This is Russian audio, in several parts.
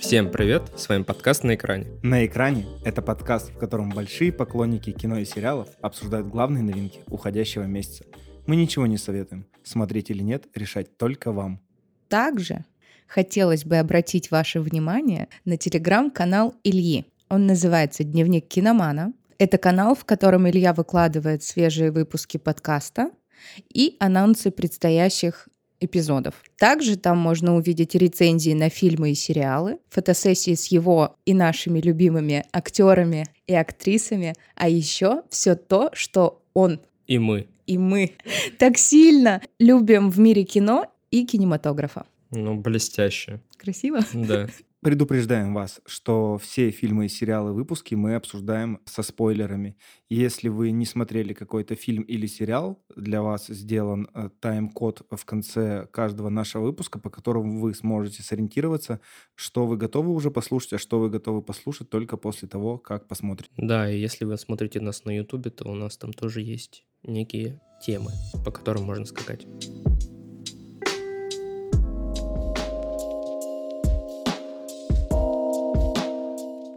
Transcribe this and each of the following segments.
Всем привет, с вами подкаст «На экране». «На экране» — это подкаст, в котором большие поклонники кино и сериалов обсуждают главные новинки уходящего месяца. Мы ничего не советуем. Смотреть или нет, решать только вам. Также хотелось бы обратить ваше внимание на телеграм-канал Ильи. Он называется «Дневник киномана». Это канал, в котором Илья выкладывает свежие выпуски подкаста и анонсы предстоящих эпизодов. Также там можно увидеть рецензии на фильмы и сериалы, фотосессии с его и нашими любимыми актерами и актрисами, а еще все то, что он и мы и мы так сильно любим в мире кино и кинематографа. Ну, блестяще. Красиво? Да. Предупреждаем вас, что все фильмы, сериалы, выпуски мы обсуждаем со спойлерами. Если вы не смотрели какой-то фильм или сериал, для вас сделан э, тайм-код в конце каждого нашего выпуска, по которому вы сможете сориентироваться, что вы готовы уже послушать, а что вы готовы послушать только после того, как посмотрите. Да, и если вы смотрите нас на Ютубе, то у нас там тоже есть некие темы, по которым можно скакать.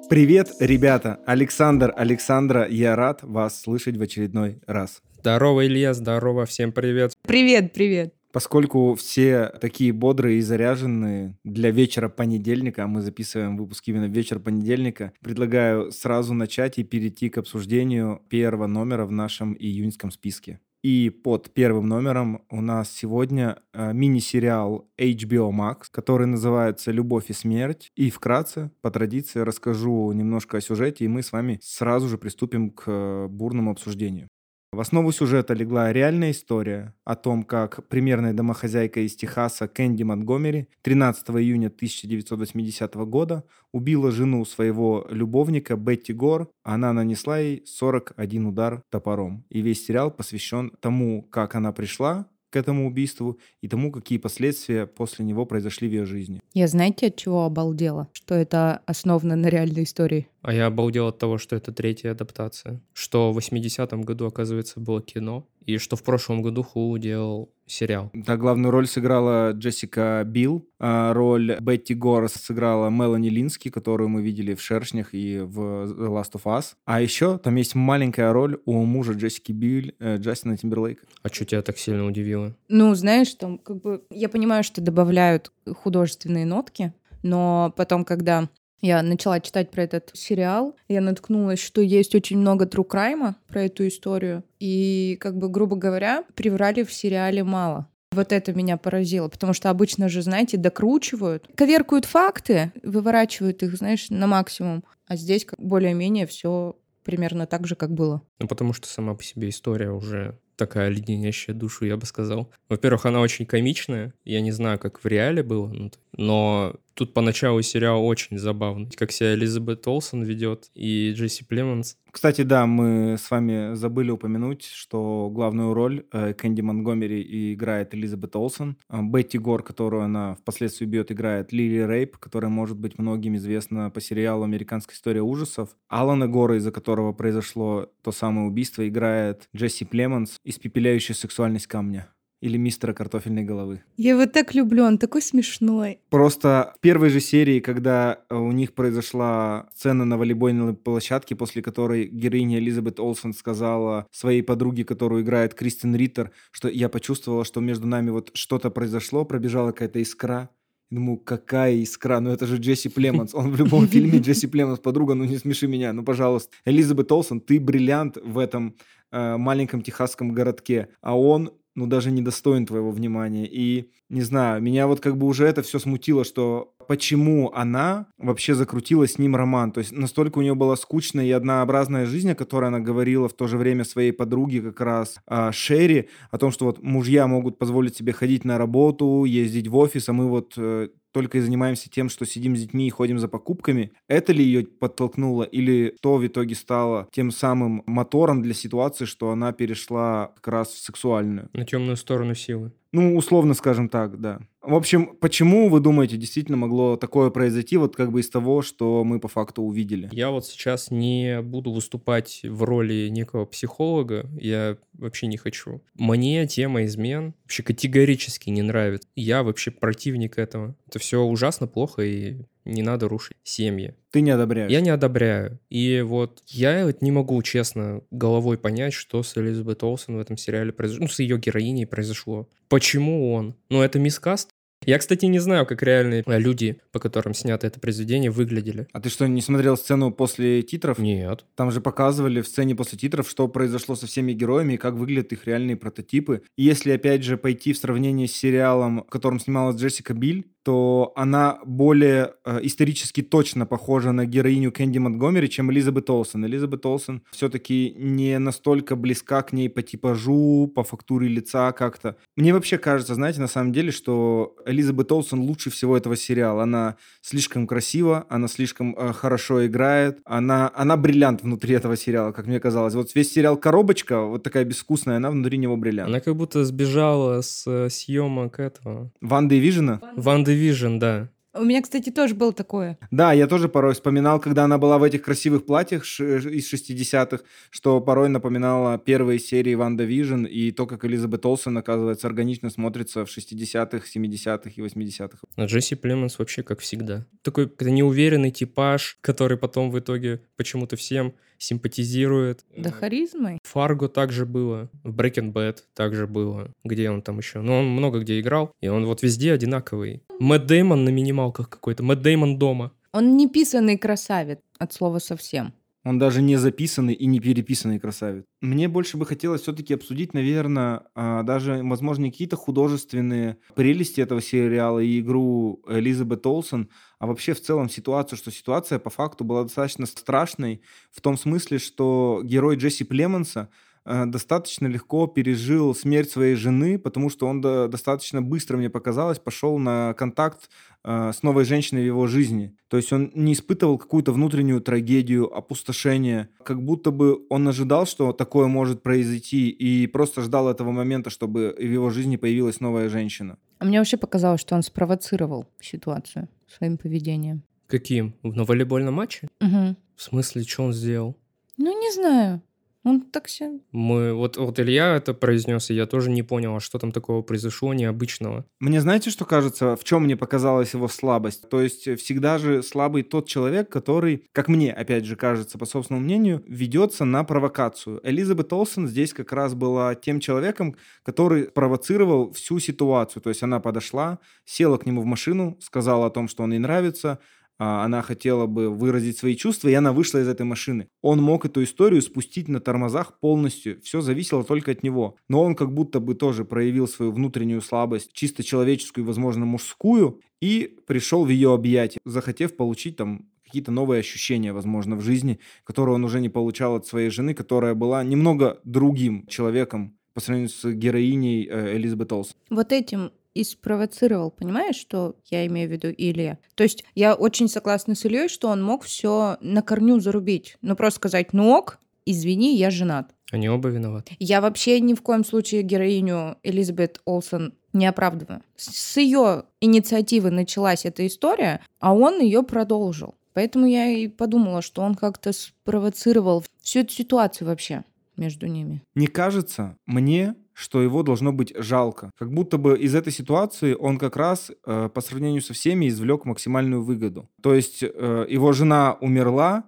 Привет, ребята! Александр, Александра, я рад вас слышать в очередной раз. Здорово, Илья, здорово, всем привет. Привет, привет. Поскольку все такие бодрые и заряженные для вечера понедельника, а мы записываем выпуск именно в вечер понедельника, предлагаю сразу начать и перейти к обсуждению первого номера в нашем июньском списке. И под первым номером у нас сегодня э, мини-сериал HBO Max, который называется «Любовь и смерть». И вкратце, по традиции, расскажу немножко о сюжете, и мы с вами сразу же приступим к э, бурному обсуждению. В основу сюжета легла реальная история о том, как примерная домохозяйка из Техаса Кэнди Монтгомери 13 июня 1980 года убила жену своего любовника Бетти Гор. Она нанесла ей 41 удар топором. И весь сериал посвящен тому, как она пришла к этому убийству и тому, какие последствия после него произошли в ее жизни. Я знаете, от чего обалдела? Что это основано на реальной истории. А я обалдел от того, что это третья адаптация. Что в 80-м году, оказывается, было кино, и что в прошлом году Хулу делал сериал. Да, главную роль сыграла Джессика Билл, а роль Бетти Горс сыграла Мелани Лински, которую мы видели в «Шершнях» и в «The Last of Us». А еще там есть маленькая роль у мужа Джессики Билл, э, Джастина Тимберлейка. А что тебя так сильно удивило? Ну, знаешь, там как бы... Я понимаю, что добавляют художественные нотки, но потом, когда я начала читать про этот сериал, я наткнулась, что есть очень много true crime про эту историю. И, как бы, грубо говоря, приврали в сериале мало. Вот это меня поразило, потому что обычно же, знаете, докручивают, коверкуют факты, выворачивают их, знаешь, на максимум. А здесь более-менее все примерно так же, как было. Ну, потому что сама по себе история уже такая леденящая душу, я бы сказал. Во-первых, она очень комичная. Я не знаю, как в реале было, но тут поначалу сериал очень забавный. Как себя Элизабет Олсон ведет и Джесси Племонс. Кстати, да, мы с вами забыли упомянуть, что главную роль э, Кэнди Монгомери играет Элизабет Олсон. А Бетти Гор, которую она впоследствии бьет, играет Лили Рейп, которая может быть многим известна по сериалу «Американская история ужасов». Алана Гора, из-за которого произошло то самое убийство, играет Джесси Племонс, испепеляющая сексуальность камня или мистера картофельной головы. Я его так люблю, он такой смешной. Просто в первой же серии, когда э, у них произошла сцена на волейбольной площадке, после которой героиня Элизабет Олсен сказала своей подруге, которую играет Кристин Риттер, что я почувствовала, что между нами вот что-то произошло, пробежала какая-то искра. Думаю, какая искра, ну это же Джесси Племонс. Он в любом фильме Джесси Племонс, подруга, ну не смеши меня, ну пожалуйста. Элизабет Олсен, ты бриллиант в этом э, маленьком техасском городке, а он ну, даже не достоин твоего внимания. И, не знаю, меня вот как бы уже это все смутило, что почему она вообще закрутила с ним роман. То есть настолько у нее была скучная и однообразная жизнь, о которой она говорила в то же время своей подруге как раз а, Шерри, о том, что вот мужья могут позволить себе ходить на работу, ездить в офис, а мы вот э, только и занимаемся тем, что сидим с детьми и ходим за покупками. Это ли ее подтолкнуло или то в итоге стало тем самым мотором для ситуации, что она перешла как раз в сексуальную? На темную сторону силы. Ну, условно скажем так, да. В общем, почему, вы думаете, действительно могло такое произойти, вот как бы из того, что мы по факту увидели? Я вот сейчас не буду выступать в роли некого психолога, я вообще не хочу. Мне тема измен вообще категорически не нравится. Я вообще противник этого. Это все ужасно плохо, и Не надо рушить семьи. Ты не одобряешь? Я не одобряю. И вот я вот не могу, честно, головой понять, что с Элизабет Олсен в этом сериале произошло. Ну, с ее героиней произошло. Почему он? Ну, это мискаст? Я, кстати, не знаю, как реальные э, люди, по которым снято это произведение, выглядели. А ты что, не смотрел сцену после титров? Нет. Там же показывали в сцене после титров, что произошло со всеми героями и как выглядят их реальные прототипы. И если, опять же, пойти в сравнение с сериалом, в котором снималась Джессика Биль, то она более э, исторически точно похожа на героиню Кэнди Монтгомери, чем Элизабет Олсен. Элизабет Олсен все-таки не настолько близка к ней по типажу, по фактуре лица как-то. Мне вообще кажется, знаете, на самом деле, что Элизабет Олсен лучше всего этого сериала. Она слишком красива, она слишком э, хорошо играет, она, она бриллиант внутри этого сериала, как мне казалось. Вот весь сериал «Коробочка», вот такая безвкусная, она внутри него бриллиант. Она как будто сбежала с э, съемок этого... WandaVision а? WandaVision, да. У меня, кстати, тоже было такое. Да, я тоже порой вспоминал, когда она была в этих красивых платьях из 60-х, что порой напоминала первые серии WandaVision и то, как Элизабет Олсен, оказывается, органично смотрится в 60-х, 70-х и 80-х. А Джесси Племонс вообще как всегда. Такой неуверенный типаж, который потом в итоге почему-то всем симпатизирует. Да харизмой. Фарго также было, в Breaking Bad также было. Где он там еще? Ну, он много где играл, и он вот везде одинаковый. Мэтт Деймон на минималках какой-то, Мэтт Деймон дома. Он не писанный красавец, от слова совсем. Он даже не записанный и не переписанный красавец. Мне больше бы хотелось все-таки обсудить, наверное, а, даже, возможно, какие-то художественные прелести этого сериала и игру Элизабет Олсен, а вообще в целом ситуацию, что ситуация по факту была достаточно страшной в том смысле, что герой Джесси Племонса – достаточно легко пережил смерть своей жены, потому что он достаточно быстро, мне показалось, пошел на контакт э, с новой женщиной в его жизни. То есть он не испытывал какую-то внутреннюю трагедию, опустошение, как будто бы он ожидал, что такое может произойти, и просто ждал этого момента, чтобы в его жизни появилась новая женщина. А мне вообще показалось, что он спровоцировал ситуацию своим поведением. Каким? На волейбольном матче? Угу. В смысле, что он сделал? Ну, не знаю. Он так все... Мы, вот, вот Илья это произнес, и я тоже не понял, а что там такого произошло необычного. Мне знаете, что кажется, в чем мне показалась его слабость? То есть всегда же слабый тот человек, который, как мне, опять же, кажется, по собственному мнению, ведется на провокацию. Элизабет Олсен здесь как раз была тем человеком, который провоцировал всю ситуацию. То есть она подошла, села к нему в машину, сказала о том, что он ей нравится, она хотела бы выразить свои чувства, и она вышла из этой машины. Он мог эту историю спустить на тормозах полностью, все зависело только от него. Но он как будто бы тоже проявил свою внутреннюю слабость, чисто человеческую, возможно, мужскую, и пришел в ее объятия, захотев получить там какие-то новые ощущения, возможно, в жизни, которые он уже не получал от своей жены, которая была немного другим человеком по сравнению с героиней э, Элизабет Олс. Вот этим и спровоцировал, понимаешь, что я имею в виду Илья? То есть я очень согласна с Ильей, что он мог все на корню зарубить. Ну, просто сказать, ну ок, извини, я женат. Они оба виноваты. Я вообще ни в коем случае героиню Элизабет Олсен не оправдываю. С ее инициативы началась эта история, а он ее продолжил. Поэтому я и подумала, что он как-то спровоцировал всю эту ситуацию вообще между ними. Не кажется мне, что его должно быть жалко. Как будто бы из этой ситуации он как раз э, по сравнению со всеми извлек максимальную выгоду. То есть э, его жена умерла,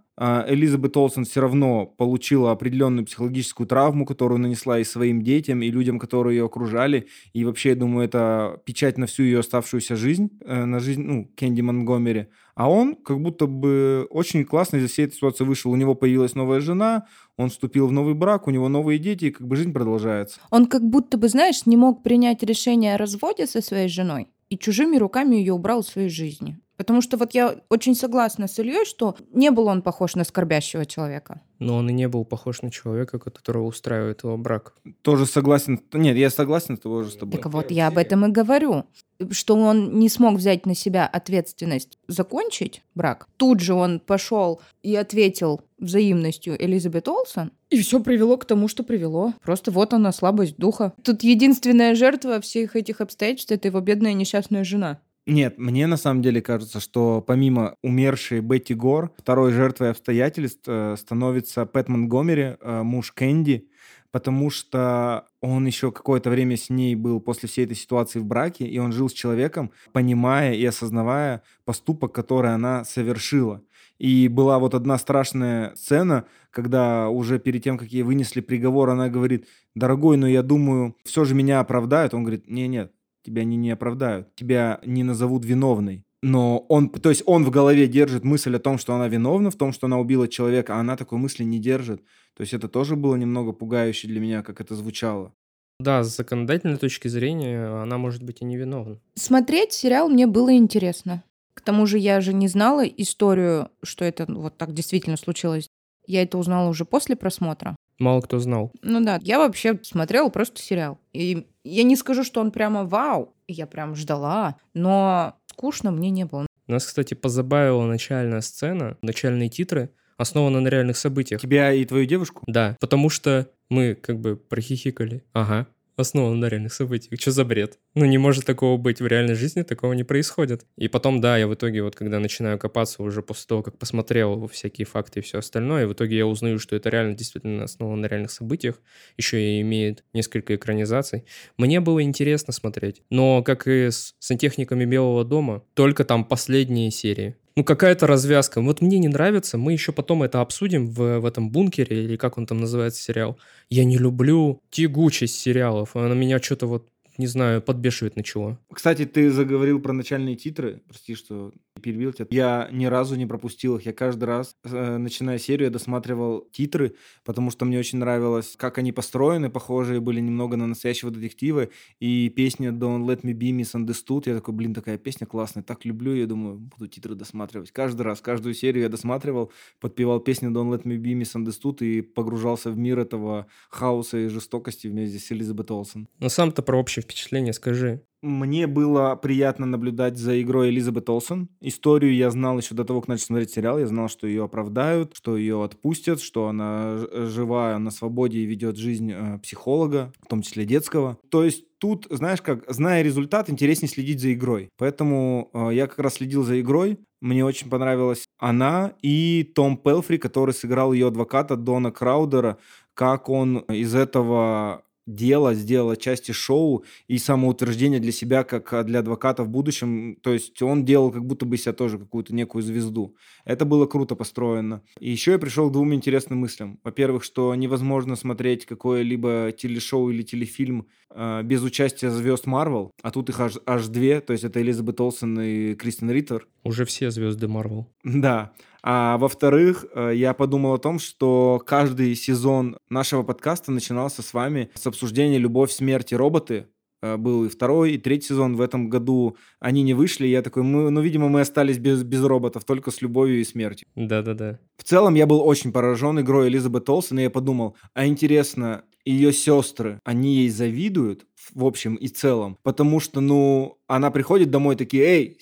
Элизабет Олсен все равно получила определенную психологическую травму, которую нанесла и своим детям, и людям, которые ее окружали. И вообще, я думаю, это печать на всю ее оставшуюся жизнь, э, на жизнь, ну, Кэнди Монгомери. А он как будто бы очень классно из всей этой ситуации вышел. У него появилась новая жена, он вступил в новый брак, у него новые дети, и как бы жизнь продолжается. Он как будто бы, знаешь, не мог принять решение о разводе со своей женой и чужими руками ее убрал из своей жизни. Потому что вот я очень согласна с Ильей, что не был он похож на скорбящего человека. Но он и не был похож на человека, которого устраивает его брак. Тоже согласен. Нет, я согласен тоже с тобой. Так вот, я об этом и говорю. Что он не смог взять на себя ответственность закончить брак. Тут же он пошел и ответил взаимностью Элизабет Олсон. И все привело к тому, что привело. Просто вот она, слабость духа. Тут единственная жертва всех этих обстоятельств — это его бедная несчастная жена. Нет, мне на самом деле кажется, что помимо умершей Бетти Гор, второй жертвой обстоятельств э, становится Пэт Монгомери, э, муж Кэнди, потому что он еще какое-то время с ней был после всей этой ситуации в браке, и он жил с человеком, понимая и осознавая поступок, который она совершила. И была вот одна страшная сцена, когда уже перед тем, как ей вынесли приговор, она говорит, дорогой, но я думаю, все же меня оправдают. Он говорит, нет-нет, тебя они не оправдают, тебя не назовут виновной. Но он, то есть он в голове держит мысль о том, что она виновна, в том, что она убила человека, а она такой мысли не держит. То есть это тоже было немного пугающе для меня, как это звучало. Да, с законодательной точки зрения она может быть и невиновна. Смотреть сериал мне было интересно. К тому же я же не знала историю, что это вот так действительно случилось. Я это узнала уже после просмотра. Мало кто знал. Ну да, я вообще смотрела просто сериал. И я не скажу, что он прямо вау, я прям ждала, но скучно мне не было. Нас, кстати, позабавила начальная сцена, начальные титры, основаны на реальных событиях. Тебя и твою девушку? Да, потому что мы как бы прохихикали. Ага, основан на реальных событиях. Что за бред? Ну, не может такого быть. В реальной жизни такого не происходит. И потом, да, я в итоге, вот когда начинаю копаться уже после того, как посмотрел всякие факты и все остальное, в итоге я узнаю, что это реально действительно основано на реальных событиях. Еще и имеет несколько экранизаций. Мне было интересно смотреть. Но, как и с сантехниками Белого дома, только там последние серии ну, какая-то развязка. Вот мне не нравится, мы еще потом это обсудим в, в этом бункере, или как он там называется, сериал. Я не люблю тягучесть сериалов, она меня что-то вот не знаю, подбешивает на чего. Кстати, ты заговорил про начальные титры. Прости, что перебил тебя. Я ни разу не пропустил их. Я каждый раз, э, начиная серию, я досматривал титры, потому что мне очень нравилось, как они построены, похожие были немного на настоящего детектива. И песня Don't Let Me Be Misunderstood, я такой, блин, такая песня классная, так люблю, я думаю, буду титры досматривать. Каждый раз, каждую серию я досматривал, подпевал песню Don't Let Me Be Misunderstood и погружался в мир этого хаоса и жестокости вместе с Элизабет Олсен. Но сам-то про общее впечатление скажи. Мне было приятно наблюдать за игрой Элизабет Олсен. Историю я знал еще до того, как начал смотреть сериал. Я знал, что ее оправдают, что ее отпустят, что она жива на свободе и ведет жизнь э, психолога, в том числе детского. То есть тут, знаешь как, зная результат, интереснее следить за игрой. Поэтому э, я как раз следил за игрой. Мне очень понравилась она и Том Пелфри, который сыграл ее адвоката Дона Краудера, как он из этого дело, сделала части шоу и самоутверждение для себя, как а, для адвоката в будущем. То есть он делал как будто бы себя тоже какую-то некую звезду. Это было круто построено. И еще я пришел к двум интересным мыслям. Во-первых, что невозможно смотреть какое-либо телешоу или телефильм э, без участия звезд Марвел, а тут их аж, аж две, то есть это Элизабет Олсен и Кристин Риттер. Уже все звезды Марвел. Да. А во-вторых, э, я подумал о том, что каждый сезон нашего подкаста начинался с вами с обсуждения «Любовь, смерть и роботы». Э, был и второй, и третий сезон. В этом году они не вышли. Я такой, мы, ну, видимо, мы остались без, без роботов, только с любовью и смертью. Да-да-да. В целом, я был очень поражен игрой Элизабет Олсен, и я подумал, а интересно, ее сестры, они ей завидуют в общем и целом, потому что, ну, она приходит домой такие, эй,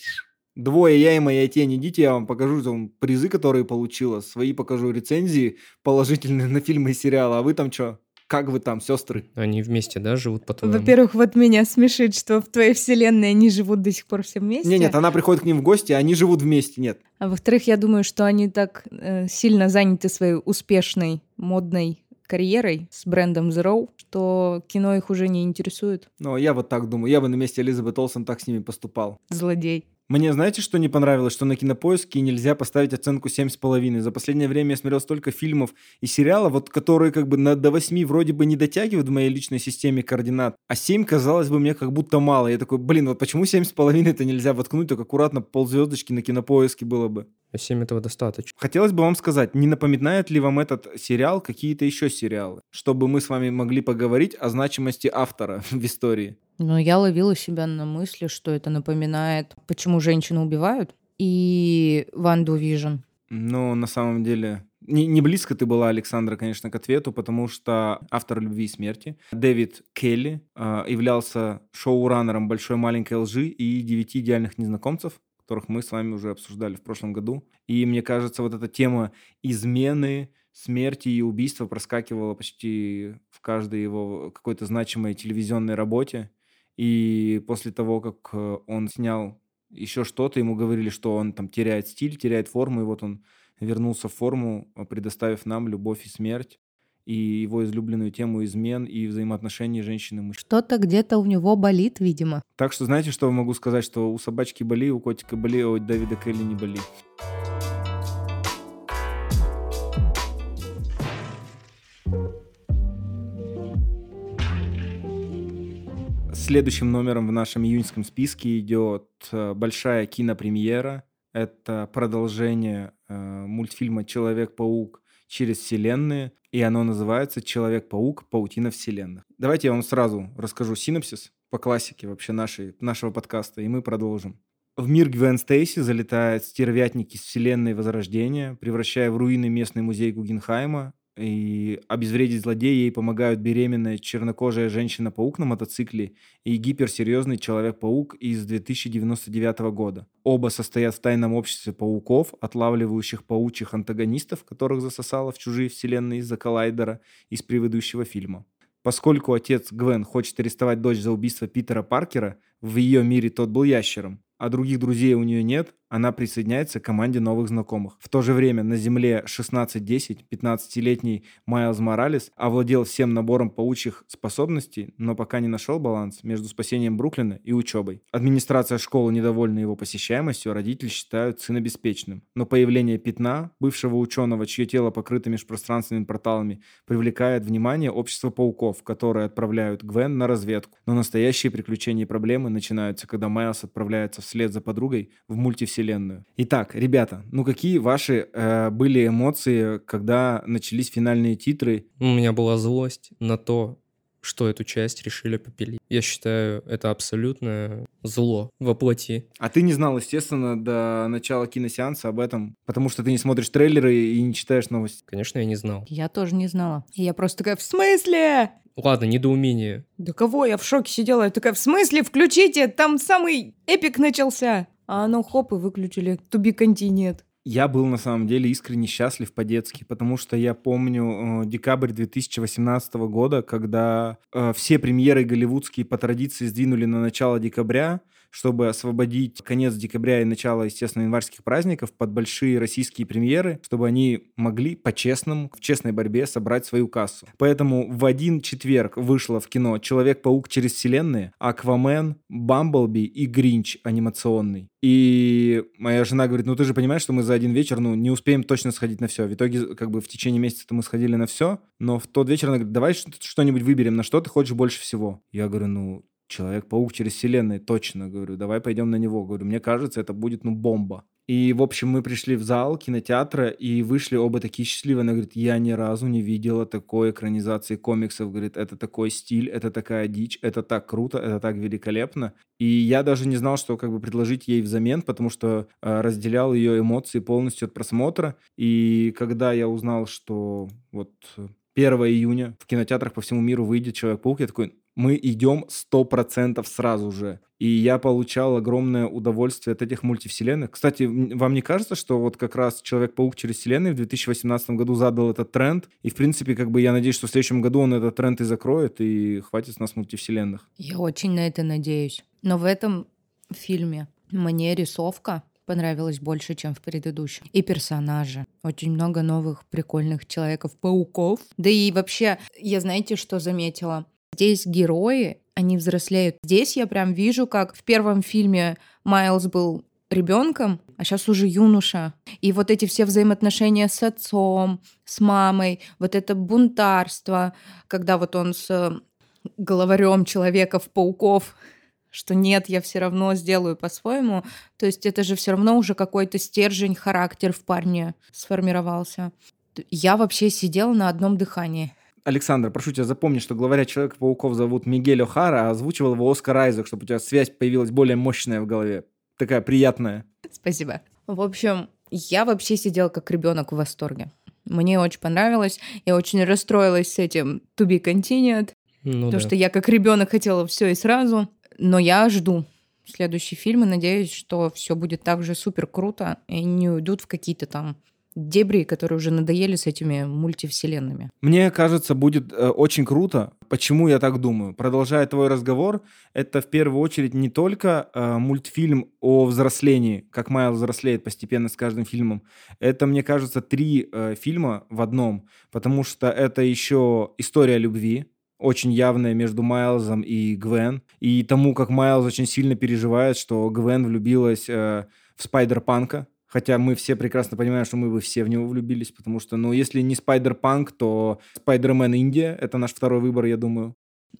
Двое, я и моя тень. Идите, я вам покажу там призы, которые получила. Свои покажу рецензии положительные на фильмы и сериалы. А вы там что? Как вы там, сестры? Они вместе, да, живут по-твоему? Во-первых, вот меня смешит, что в твоей вселенной они живут до сих пор все вместе. Нет, нет, она приходит к ним в гости, а они живут вместе, нет. А во-вторых, я думаю, что они так э, сильно заняты своей успешной модной карьерой с брендом Zero, что кино их уже не интересует. Ну, я вот так думаю. Я бы на месте Элизабет Олсен так с ними поступал. Злодей. Мне знаете, что не понравилось? Что на кинопоиске нельзя поставить оценку 7,5. За последнее время я смотрел столько фильмов и сериалов, вот, которые как бы на, до 8 вроде бы не дотягивают в моей личной системе координат, а 7 казалось бы мне как будто мало. Я такой, блин, вот почему 7,5 это нельзя воткнуть, так аккуратно ползвездочки на кинопоиске было бы. 7 этого достаточно. Хотелось бы вам сказать, не напоминает ли вам этот сериал какие-то еще сериалы, чтобы мы с вами могли поговорить о значимости автора в истории? Но я ловила себя на мысли, что это напоминает, почему женщину убивают, и Ванду Вижн. Ну, на самом деле, не, не близко ты была, Александра, конечно, к ответу, потому что автор «Любви и смерти» Дэвид Келли э, являлся шоураннером «Большой маленькой лжи» и «Девяти идеальных незнакомцев», которых мы с вами уже обсуждали в прошлом году. И мне кажется, вот эта тема измены, смерти и убийства проскакивала почти в каждой его какой-то значимой телевизионной работе. И после того, как э, он снял еще что-то, ему говорили, что он там теряет стиль, теряет форму, и вот он вернулся в форму, э, предоставив нам любовь и смерть. и его излюбленную тему измен и взаимоотношений женщины и мужчины. Что-то где-то у него болит, видимо. Так что знаете, что могу сказать, что у собачки боли, у котика боли, а у Дэвида Келли не боли. Следующим номером в нашем июньском списке идет э, большая кинопремьера. Это продолжение э, мультфильма «Человек-паук через вселенные», и оно называется «Человек-паук. Паутина вселенных». Давайте я вам сразу расскажу синопсис по классике вообще нашей, нашего подкаста, и мы продолжим. В мир Гвен Стейси залетает стервятник из вселенной Возрождения, превращая в руины местный музей Гугенхайма, и обезвредить злодея ей помогают беременная чернокожая женщина-паук на мотоцикле и гиперсерьезный человек-паук из 2099 года. Оба состоят в тайном обществе пауков, отлавливающих паучьих антагонистов, которых засосало в чужие вселенные из-за коллайдера из предыдущего фильма. Поскольку отец Гвен хочет арестовать дочь за убийство Питера Паркера, в ее мире тот был ящером, а других друзей у нее нет, она присоединяется к команде новых знакомых. В то же время на Земле 16-10 15-летний Майлз Моралес овладел всем набором паучьих способностей, но пока не нашел баланс между спасением Бруклина и учебой. Администрация школы недовольна его посещаемостью, родители считают сына беспечным. Но появление Пятна, бывшего ученого, чье тело покрыто межпространственными порталами, привлекает внимание общества пауков, которые отправляют Гвен на разведку. Но настоящие приключения и проблемы начинаются, когда Майлз отправляется вслед за подругой в мультивселенную вселенную. Итак, ребята, ну какие ваши э, были эмоции, когда начались финальные титры? У меня была злость на то, что эту часть решили попилить. Я считаю, это абсолютное зло во плоти. А ты не знал, естественно, до начала киносеанса об этом, потому что ты не смотришь трейлеры и не читаешь новости. Конечно, я не знал. Я тоже не знала. И я просто такая, в смысле? Ладно, недоумение. Да кого? Я в шоке сидела. Я такая, в смысле? Включите, там самый эпик начался а оно хоп и выключили. To be continued. Я был на самом деле искренне счастлив по-детски, потому что я помню э, декабрь 2018 года, когда э, все премьеры голливудские по традиции сдвинули на начало декабря, чтобы освободить конец декабря и начало, естественно, январских праздников под большие российские премьеры, чтобы они могли по-честному, в честной борьбе собрать свою кассу. Поэтому в один четверг вышло в кино «Человек-паук через вселенные», «Аквамен», «Бамблби» и «Гринч» анимационный. И моя жена говорит, ну ты же понимаешь, что мы за один вечер, ну, не успеем точно сходить на все. В итоге, как бы в течение месяца мы сходили на все, но в тот вечер она говорит, давай что-нибудь выберем, на что ты хочешь больше всего. Я говорю, ну, Человек-паук через вселенные, точно, говорю, давай пойдем на него. Говорю, мне кажется, это будет, ну, бомба. И, в общем, мы пришли в зал кинотеатра и вышли оба такие счастливые. Она говорит, я ни разу не видела такой экранизации комиксов. Говорит, это такой стиль, это такая дичь, это так круто, это так великолепно. И я даже не знал, что как бы предложить ей взамен, потому что э, разделял ее эмоции полностью от просмотра. И когда я узнал, что вот 1 июня в кинотеатрах по всему миру выйдет Человек-паук, я такой, мы идем 100% сразу же. И я получал огромное удовольствие от этих мультивселенных. Кстати, вам не кажется, что вот как раз Человек-паук через вселенные в 2018 году задал этот тренд? И, в принципе, как бы я надеюсь, что в следующем году он этот тренд и закроет, и хватит с нас мультивселенных. Я очень на это надеюсь. Но в этом фильме мне рисовка понравилась больше, чем в предыдущем. И персонажи. Очень много новых прикольных человеков-пауков. Да и вообще, я знаете, что заметила? Здесь герои, они взрослеют. Здесь я прям вижу, как в первом фильме Майлз был ребенком, а сейчас уже юноша. И вот эти все взаимоотношения с отцом, с мамой, вот это бунтарство, когда вот он с главарем человеков-пауков что нет, я все равно сделаю по-своему. То есть это же все равно уже какой-то стержень, характер в парне сформировался. Я вообще сидела на одном дыхании. Александр, прошу тебя, запомни, что главаря Человека-пауков зовут Мигель О'Хара, а озвучивал его Оскар Айзек, чтобы у тебя связь появилась более мощная в голове. Такая приятная. Спасибо. В общем, я вообще сидела как ребенок в восторге. Мне очень понравилось. Я очень расстроилась с этим To Be Continued. Ну, потому да. что я как ребенок хотела все и сразу. Но я жду следующий фильм и надеюсь, что все будет так же супер круто и не уйдут в какие-то там дебри, которые уже надоели с этими мультивселенными. Мне кажется, будет э, очень круто. Почему я так думаю? Продолжая твой разговор, это в первую очередь не только э, мультфильм о взрослении, как Майл взрослеет постепенно с каждым фильмом. Это, мне кажется, три э, фильма в одном, потому что это еще история любви, очень явная между Майлзом и Гвен, и тому, как Майлз очень сильно переживает, что Гвен влюбилась э, в Спайдер-Панка, Хотя мы все прекрасно понимаем, что мы бы все в него влюбились, потому что, ну, если не Спайдер-Панк, то Спайдермен Индия — это наш второй выбор, я думаю.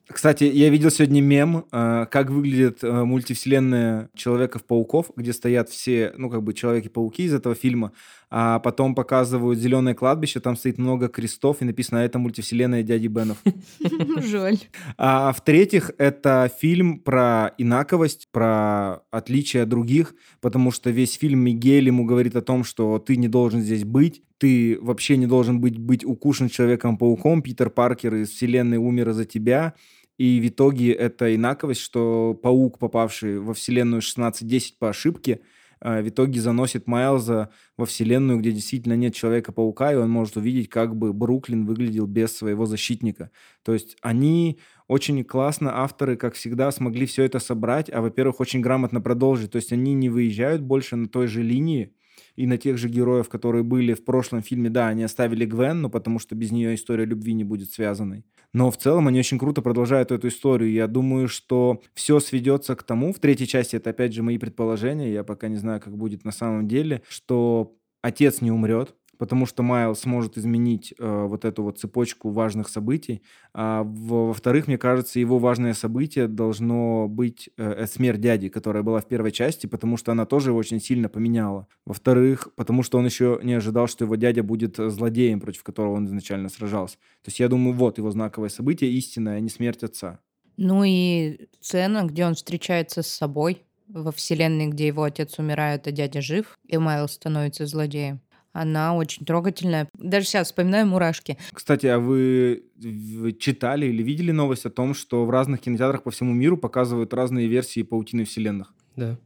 Кстати, я видел сегодня мем, э, как выглядит э, мультивселенная Человеков-пауков, где стоят все, ну, как бы Человеки-пауки из этого фильма, а потом показывают зеленое кладбище, там стоит много крестов, и написано «Это мультивселенная дяди Бенов». Жаль. А в-третьих, это фильм про инаковость, про отличие от других, потому что весь фильм Мигель ему говорит о том, что ты не должен здесь быть, ты вообще не должен быть, быть укушен Человеком-пауком, Питер Паркер из вселенной умер за тебя, и в итоге это инаковость, что паук, попавший во вселенную 1610 по ошибке, а, в итоге заносит Майлза во вселенную, где действительно нет Человека-паука, и он может увидеть, как бы Бруклин выглядел без своего защитника. То есть они очень классно, авторы, как всегда, смогли все это собрать, а, во-первых, очень грамотно продолжить. То есть они не выезжают больше на той же линии, и на тех же героев, которые были в прошлом фильме, да, они оставили Гвен, но потому что без нее история любви не будет связанной. Но в целом они очень круто продолжают эту историю. Я думаю, что все сведется к тому, в третьей части, это опять же мои предположения, я пока не знаю, как будет на самом деле, что отец не умрет, потому что Майлз сможет изменить э, вот эту вот цепочку важных событий. А во-вторых, мне кажется, его важное событие должно быть э, смерть дяди, которая была в первой части, потому что она тоже его очень сильно поменяла. Во-вторых, потому что он еще не ожидал, что его дядя будет злодеем, против которого он изначально сражался. То есть я думаю, вот его знаковое событие истинное, а не смерть отца. Ну и сцена, где он встречается с собой во вселенной, где его отец умирает, а дядя жив, и Майлз становится злодеем. Она очень трогательная. Даже сейчас вспоминаю мурашки. Кстати, а вы, читали или видели новость о том, что в разных кинотеатрах по всему миру показывают разные версии паутины вселенных? Да.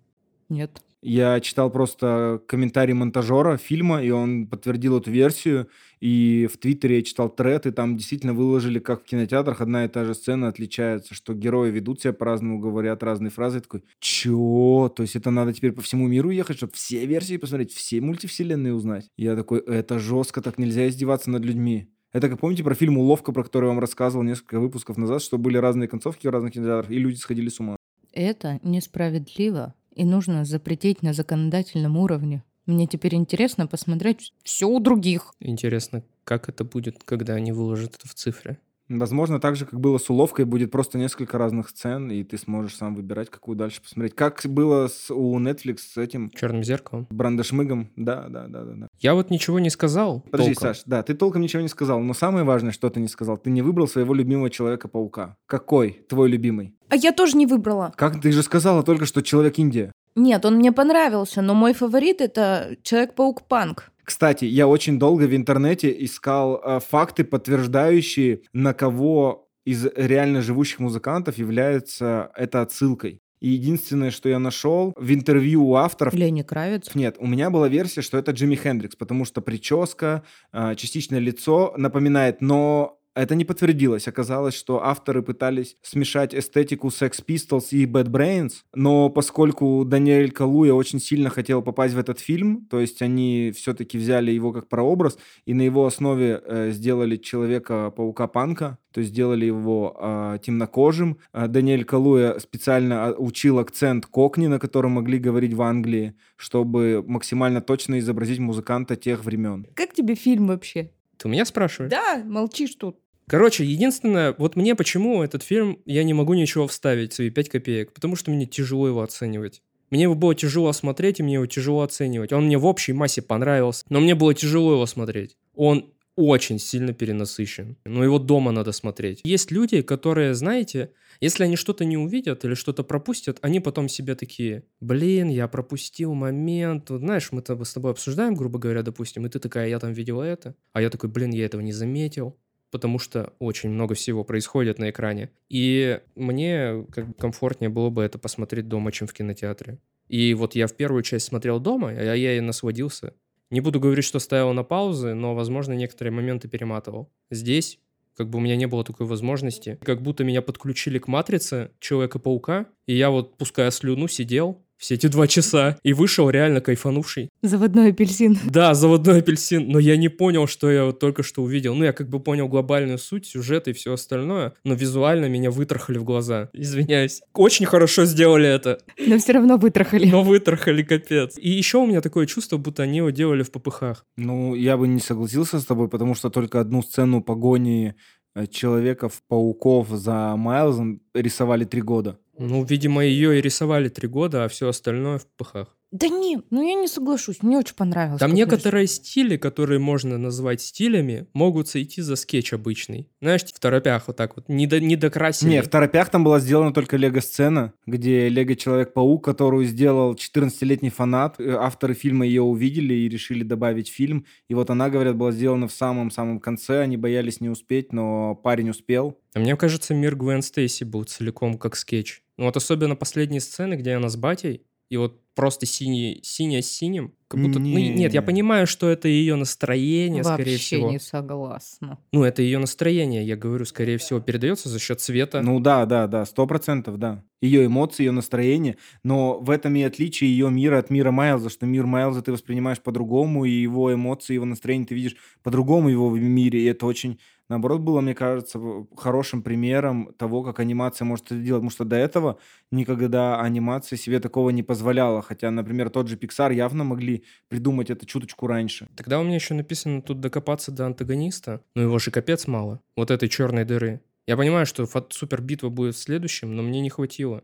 Нет. Я читал просто комментарий монтажера фильма, и он подтвердил эту версию. И в Твиттере я читал тред, и там действительно выложили, как в кинотеатрах, одна и та же сцена отличается, что герои ведут себя по-разному, говорят разные фразы. Я такой, чё? То есть это надо теперь по всему миру ехать, чтобы все версии посмотреть, все мультивселенные узнать? Я такой, это жестко, так нельзя издеваться над людьми. Это как помните про фильм «Уловка», про который я вам рассказывал несколько выпусков назад, что были разные концовки в разных кинотеатрах, и люди сходили с ума. Это несправедливо и нужно запретить на законодательном уровне. Мне теперь интересно посмотреть все у других. Интересно, как это будет, когда они выложат это в цифре? Возможно, так же, как было с уловкой, будет просто несколько разных сцен, и ты сможешь сам выбирать, какую дальше посмотреть. Как было с, у Netflix с этим... Черным зеркалом? Брандешмыгом. Да, да, да, да, да. Я вот ничего не сказал. Подожди, толком. Саш, да, ты толком ничего не сказал, но самое важное, что ты не сказал, ты не выбрал своего любимого Человека-паука. Какой твой любимый? А я тоже не выбрала. Как ты же сказала только что Человек-Индия? Нет, он мне понравился, но мой фаворит это Человек-паук Панк. Кстати, я очень долго в интернете искал э, факты, подтверждающие, на кого из реально живущих музыкантов является эта отсылкой. И единственное, что я нашел в интервью у авторов... Лени Кравец? Нет, у меня была версия, что это Джимми Хендрикс, потому что прическа, э, частичное лицо напоминает, но это не подтвердилось. Оказалось, что авторы пытались смешать эстетику Sex Pistols и Bad Brains, но поскольку Даниэль Калуя очень сильно хотел попасть в этот фильм, то есть они все-таки взяли его как прообраз и на его основе э, сделали Человека-паука-панка, то есть сделали его э, темнокожим. Э, Даниэль Калуя специально а, учил акцент кокни, на котором могли говорить в Англии, чтобы максимально точно изобразить музыканта тех времен. Как тебе фильм вообще? Ты у меня спрашиваешь? Да, молчишь тут. Короче, единственное, вот мне почему этот фильм, я не могу ничего вставить, свои 5 копеек, потому что мне тяжело его оценивать. Мне его было тяжело смотреть, и мне его тяжело оценивать. Он мне в общей массе понравился, но мне было тяжело его смотреть. Он очень сильно перенасыщен. Но его дома надо смотреть. Есть люди, которые, знаете, если они что-то не увидят или что-то пропустят, они потом себе такие, блин, я пропустил момент. Вот, знаешь, мы с тобой обсуждаем, грубо говоря, допустим, и ты такая, я там видел это, а я такой, блин, я этого не заметил потому что очень много всего происходит на экране. И мне как бы комфортнее было бы это посмотреть дома, чем в кинотеатре. И вот я в первую часть смотрел дома, а я и насладился Не буду говорить, что ставил на паузы, но, возможно, некоторые моменты перематывал. Здесь как бы у меня не было такой возможности. Как будто меня подключили к матрице Человека-паука, и я вот, пуская слюну, сидел, все эти два часа и вышел реально кайфанувший. Заводной апельсин. Да, заводной апельсин, но я не понял, что я вот только что увидел. Ну, я как бы понял глобальную суть, сюжет и все остальное, но визуально меня вытрахали в глаза. Извиняюсь. Очень хорошо сделали это. Но все равно вытрахали. Но вытрахали, капец. И еще у меня такое чувство, будто они его делали в попыхах. Ну, я бы не согласился с тобой, потому что только одну сцену погони э, Человеков-пауков за Майлзом рисовали три года. Ну, видимо, ее и рисовали три года, а все остальное в пыхах. Да не, ну я не соглашусь, мне очень понравилось. Там некоторые стили, которые можно назвать стилями, могут сойти за скетч обычный. Знаешь, в торопях вот так вот, не, до, не докрасили. Не, в торопях там была сделана только лего-сцена, где Лего-Человек-паук, которую сделал 14-летний фанат, э, авторы фильма ее увидели и решили добавить фильм. И вот она, говорят, была сделана в самом-самом конце, они боялись не успеть, но парень успел. А мне кажется, мир Гвен Стейси был целиком как скетч. Ну вот особенно последние сцены, где она с батей, и вот просто синий, синяя с синим, как будто... Ну, Не. нет, я понимаю, что это ее настроение, Вообще скорее всего. не согласна. Ну, это ее настроение, я говорю, скорее всего, передается за счет цвета. Ну да, да, да, сто процентов, да. Ее эмоции, ее настроение, но в этом и отличие ее мира от мира Майлза, что мир Майлза ты воспринимаешь по-другому, и его эмоции, его настроение ты видишь по-другому его в мире, и это очень, наоборот, было, мне кажется, хорошим примером того, как анимация может это делать, потому что до этого никогда анимация себе такого не позволяла, хотя, например, тот же Pixar явно могли придумать это чуточку раньше. Тогда у меня еще написано тут докопаться до антагониста, но его же капец мало, вот этой черной дыры. Я понимаю, что супер битва будет в следующем, но мне не хватило.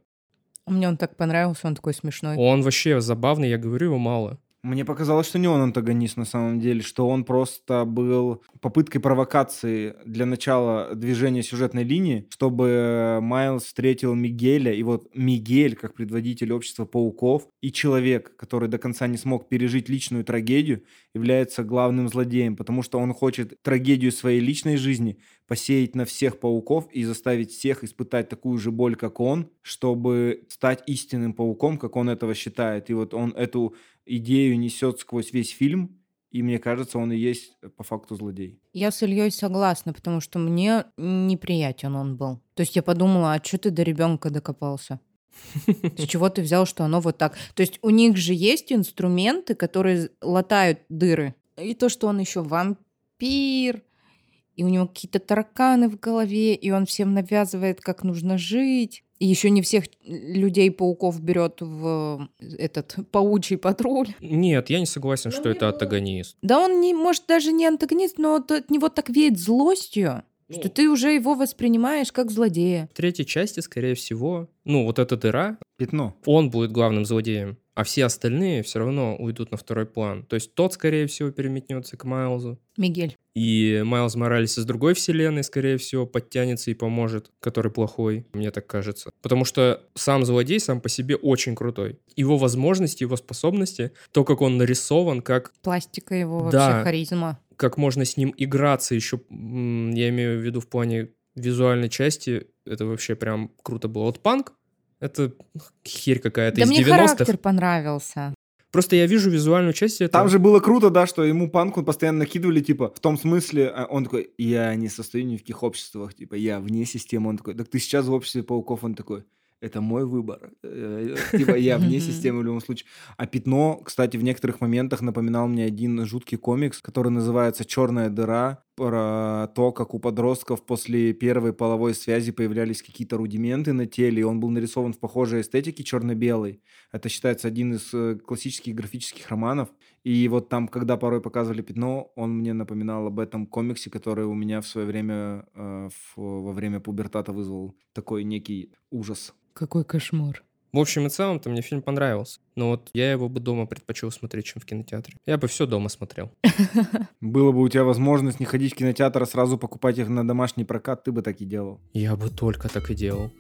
Мне он так понравился, он такой смешной. Он вообще забавный, я говорю, его мало. Мне показалось, что не он антагонист на самом деле, что он просто был попыткой провокации для начала движения сюжетной линии, чтобы Майлз встретил Мигеля, и вот Мигель, как предводитель общества пауков, и человек, который до конца не смог пережить личную трагедию, является главным злодеем, потому что он хочет трагедию своей личной жизни посеять на всех пауков и заставить всех испытать такую же боль, как он, чтобы стать истинным пауком, как он этого считает. И вот он эту идею несет сквозь весь фильм, и мне кажется, он и есть э, по факту злодей. Я с Ильей согласна, потому что мне неприятен он был. То есть я подумала, а что ты до ребенка докопался? С чего ты взял, что оно вот так? То есть у них же есть инструменты, которые латают дыры. И то, что он еще вампир, и у него какие-то тараканы в голове, и он всем навязывает, как нужно жить. И еще не всех людей-пауков берет в этот паучий патруль. Нет, я не согласен, что это антагонист. Да он не, может, даже не антагонист, но от от него так веет злостью, что ты уже его воспринимаешь как злодея. В третьей части, скорее всего, ну, вот эта дыра, Пятно. он будет главным злодеем, а все остальные все равно уйдут на второй план. То есть тот, скорее всего, переметнется к Майлзу. Мигель. И Майлз Моралес из другой вселенной, скорее всего, подтянется и поможет, который плохой, мне так кажется. Потому что сам злодей сам по себе очень крутой. Его возможности, его способности, то, как он нарисован, как, Пластика его вообще, Да. харизма. Как можно с ним играться еще, я имею в виду в плане визуальной части, это вообще прям круто было. Вот панк, это херь какая-то Да из мне 90-х. характер понравился. Просто я вижу визуальную часть этого. Там же было круто, да, что ему панку постоянно накидывали, типа, в том смысле, а, он такой, я не состою ни в каких обществах, типа, я вне системы. Он такой, так ты сейчас в обществе пауков, он такой, это мой выбор. Э, Типа, я вне системы в любом случае. А пятно, кстати, в некоторых моментах напоминал мне один жуткий комикс, который называется «Черная дыра», про то, как у подростков после первой половой связи появлялись какие-то рудименты на теле, и он был нарисован в похожей эстетике черно-белой. Это считается один из э, классических графических романов. И вот там, когда порой показывали пятно, он мне напоминал об этом комиксе, который у меня в свое время, э, в- во время пубертата вызвал такой некий ужас. Какой кошмар. В общем и целом-то мне фильм понравился. Но вот я его бы дома предпочел смотреть, чем в кинотеатре. Я бы все дома смотрел. Было бы у тебя возможность не ходить в кинотеатр, а сразу покупать их на домашний прокат, ты бы так и делал. Я бы только так и делал.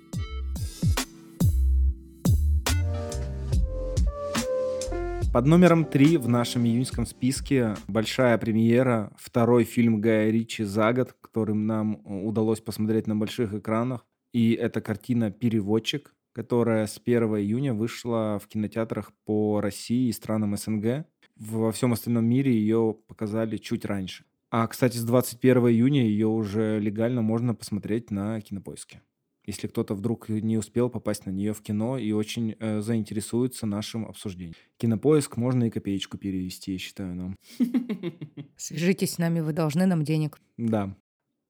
Под номером три в нашем июньском списке большая премьера, второй фильм Гая Ричи за год, которым нам э, удалось посмотреть на больших экранах. И это картина «Переводчик», которая с 1 июня вышла в кинотеатрах по России и странам СНГ. во всем остальном мире ее показали чуть раньше. А, кстати, с 21 июня ее уже легально можно посмотреть на Кинопоиске. Если кто-то вдруг не успел попасть на нее в кино и очень э, заинтересуется нашим обсуждением. Кинопоиск можно и копеечку перевести, я считаю, нам. Свяжитесь с нами, вы должны нам денег. Да.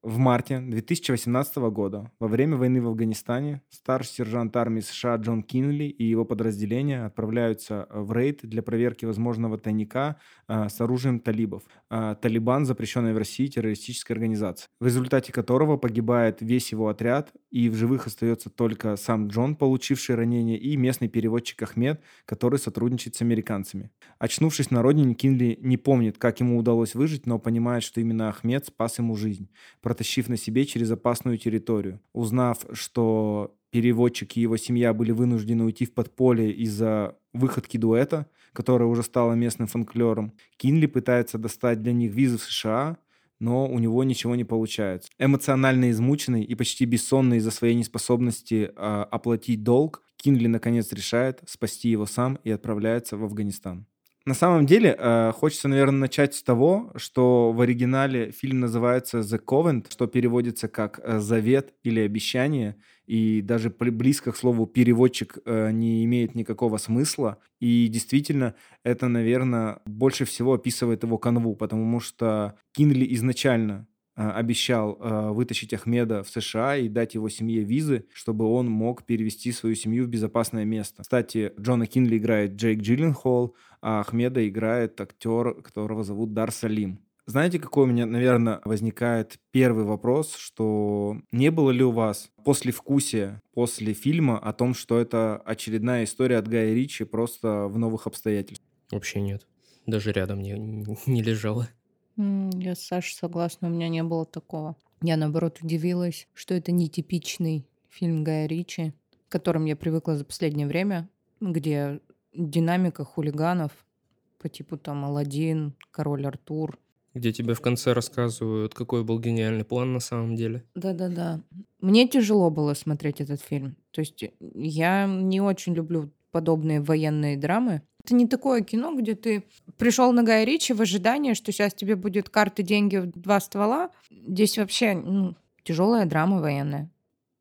В марте 2018 года, во время войны в Афганистане, старший сержант армии США Джон Кинли и его подразделения отправляются э, в рейд для проверки возможного тайника а, с оружием талибов. А, Талибан, запрещенная в России террористическая организация, в результате которого погибает весь его отряд, и в живых остается только сам Джон, получивший ранение, и местный переводчик Ахмед, который сотрудничает с американцами. Очнувшись на родине, Кинли не помнит, как ему удалось выжить, но понимает, что именно Ахмед спас ему жизнь протащив на себе через опасную территорию. Узнав, что переводчик и его семья были вынуждены уйти в подполье из-за выходки дуэта, которая уже стала местным фанклером, Кинли пытается достать для них визы в США, но у него ничего не получается. Эмоционально измученный и почти бессонный из-за своей неспособности э, оплатить долг, Кинли наконец решает спасти его сам и отправляется в Афганистан. На самом деле, э, хочется, наверное, начать с того, что в оригинале фильм называется «The Covenant», что переводится как «завет» или «обещание», и даже близко к слову переводчик э, не имеет никакого смысла. И действительно, это, наверное, больше всего описывает его канву, потому что Кинли изначально а, обещал а, вытащить Ахмеда в США и дать его семье визы, чтобы он мог перевести свою семью в безопасное место. Кстати, Джона Кинли играет Джейк Джилленхол, а Ахмеда играет актер, которого зовут Дар Салим. Знаете, какой у меня, наверное, возникает первый вопрос, что не было ли у вас после вкусия, после фильма о том, что это очередная история от Гая Ричи просто в новых обстоятельствах? Вообще нет. Даже рядом не, не лежала. Я с Сашей согласна, у меня не было такого. Я, наоборот, удивилась, что это нетипичный фильм Гая Ричи, к которым я привыкла за последнее время, где динамика хулиганов по типу там Алладин, Король Артур. Где тебе в конце рассказывают, какой был гениальный план на самом деле. Да-да-да. Мне тяжело было смотреть этот фильм. То есть я не очень люблю подобные военные драмы. Это не такое кино, где ты пришел на Гая Ричи в ожидании, что сейчас тебе будет карты, деньги в два ствола. Здесь вообще ну, тяжелая драма военная.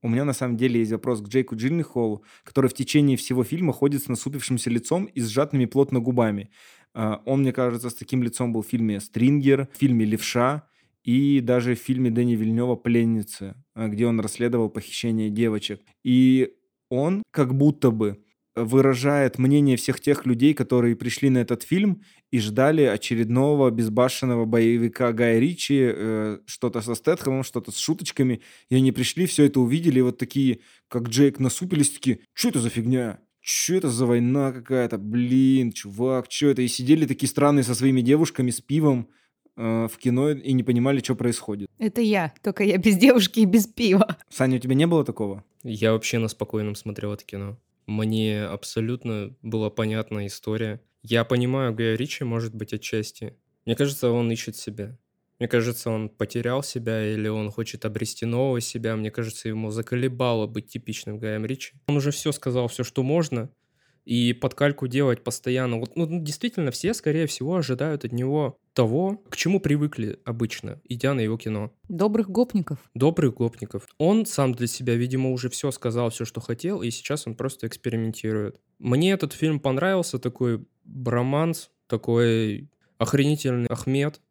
У меня на самом деле есть вопрос к Джейку Джилленхолу, который в течение всего фильма ходит с насупившимся лицом и сжатыми плотно губами. А, он, мне кажется, с таким лицом был в фильме «Стрингер», в фильме «Левша», и даже в фильме Дэни Вильнева «Пленницы», а, где он расследовал похищение девочек. И он как будто бы выражает мнение всех тех людей, которые пришли на этот фильм и ждали очередного безбашенного боевика Гая Ричи, э, что-то со Стэтхэмом, что-то с шуточками. И они пришли, все это увидели, и вот такие, как Джейк, насупились, такие, что это за фигня? Что это за война какая-то? Блин, чувак, что это? И сидели такие странные со своими девушками с пивом э, в кино и не понимали, что происходит. Это я, только я без девушки и без пива. Саня, у тебя не было такого? Я вообще на спокойном смотрел это кино. Мне абсолютно была понятна история. Я понимаю Гая Ричи, может быть, отчасти. Мне кажется, он ищет себя. Мне кажется, он потерял себя или он хочет обрести нового себя. Мне кажется, ему заколебало быть типичным Гаем Ричи. Он уже все сказал, все, что можно и под кальку делать постоянно. Вот, ну, действительно, все, скорее всего, ожидают от него того, к чему привыкли обычно, идя на его кино. Добрых гопников. Добрых гопников. Он сам для себя, видимо, уже все сказал, все, что хотел, и сейчас он просто экспериментирует. Мне этот фильм понравился, такой броманс, такой охренительный Ахмед,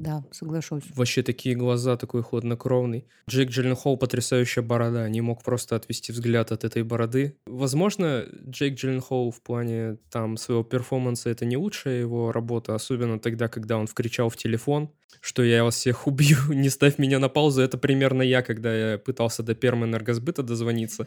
да, соглашусь. Вообще такие глаза, такой хладнокровный. Джейк Джилленхол потрясающая борода, не мог просто отвести взгляд от этой бороды. Возможно, Джейк Джилленхол в плане там своего перформанса это не лучшая его работа, особенно тогда, когда он вкричал в телефон, что я вас всех убью, не ставь меня на паузу. Это примерно я, когда я пытался до Пермэнергосбыта дозвониться.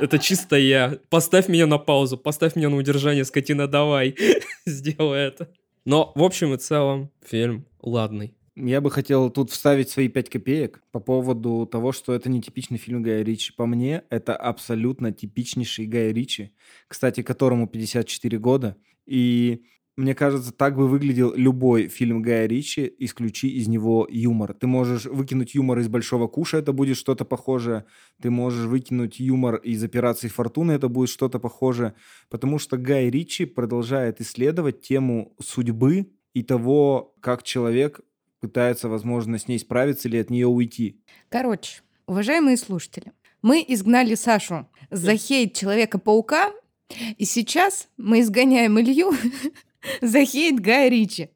Это чисто я. Поставь меня на паузу, поставь меня на удержание, скотина, давай. Сделай это. Но, в общем и целом, фильм ладный. Я бы хотел тут вставить свои пять копеек по поводу того, что это не типичный фильм Гая Ричи. По мне, это абсолютно типичнейший Гая Ричи, кстати, которому 54 года. И мне кажется, так бы выглядел любой фильм Гая Ричи, исключи из него юмор. Ты можешь выкинуть юмор из «Большого куша», это будет что-то похожее. Ты можешь выкинуть юмор из «Операции Фортуны», это будет что-то похожее. Потому что Гай Ричи продолжает исследовать тему судьбы и того, как человек пытается, возможно, с ней справиться или от нее уйти. Короче, уважаемые слушатели, мы изгнали Сашу за хейт Человека-паука, и сейчас мы изгоняем Илью за хейт Гая Ричи.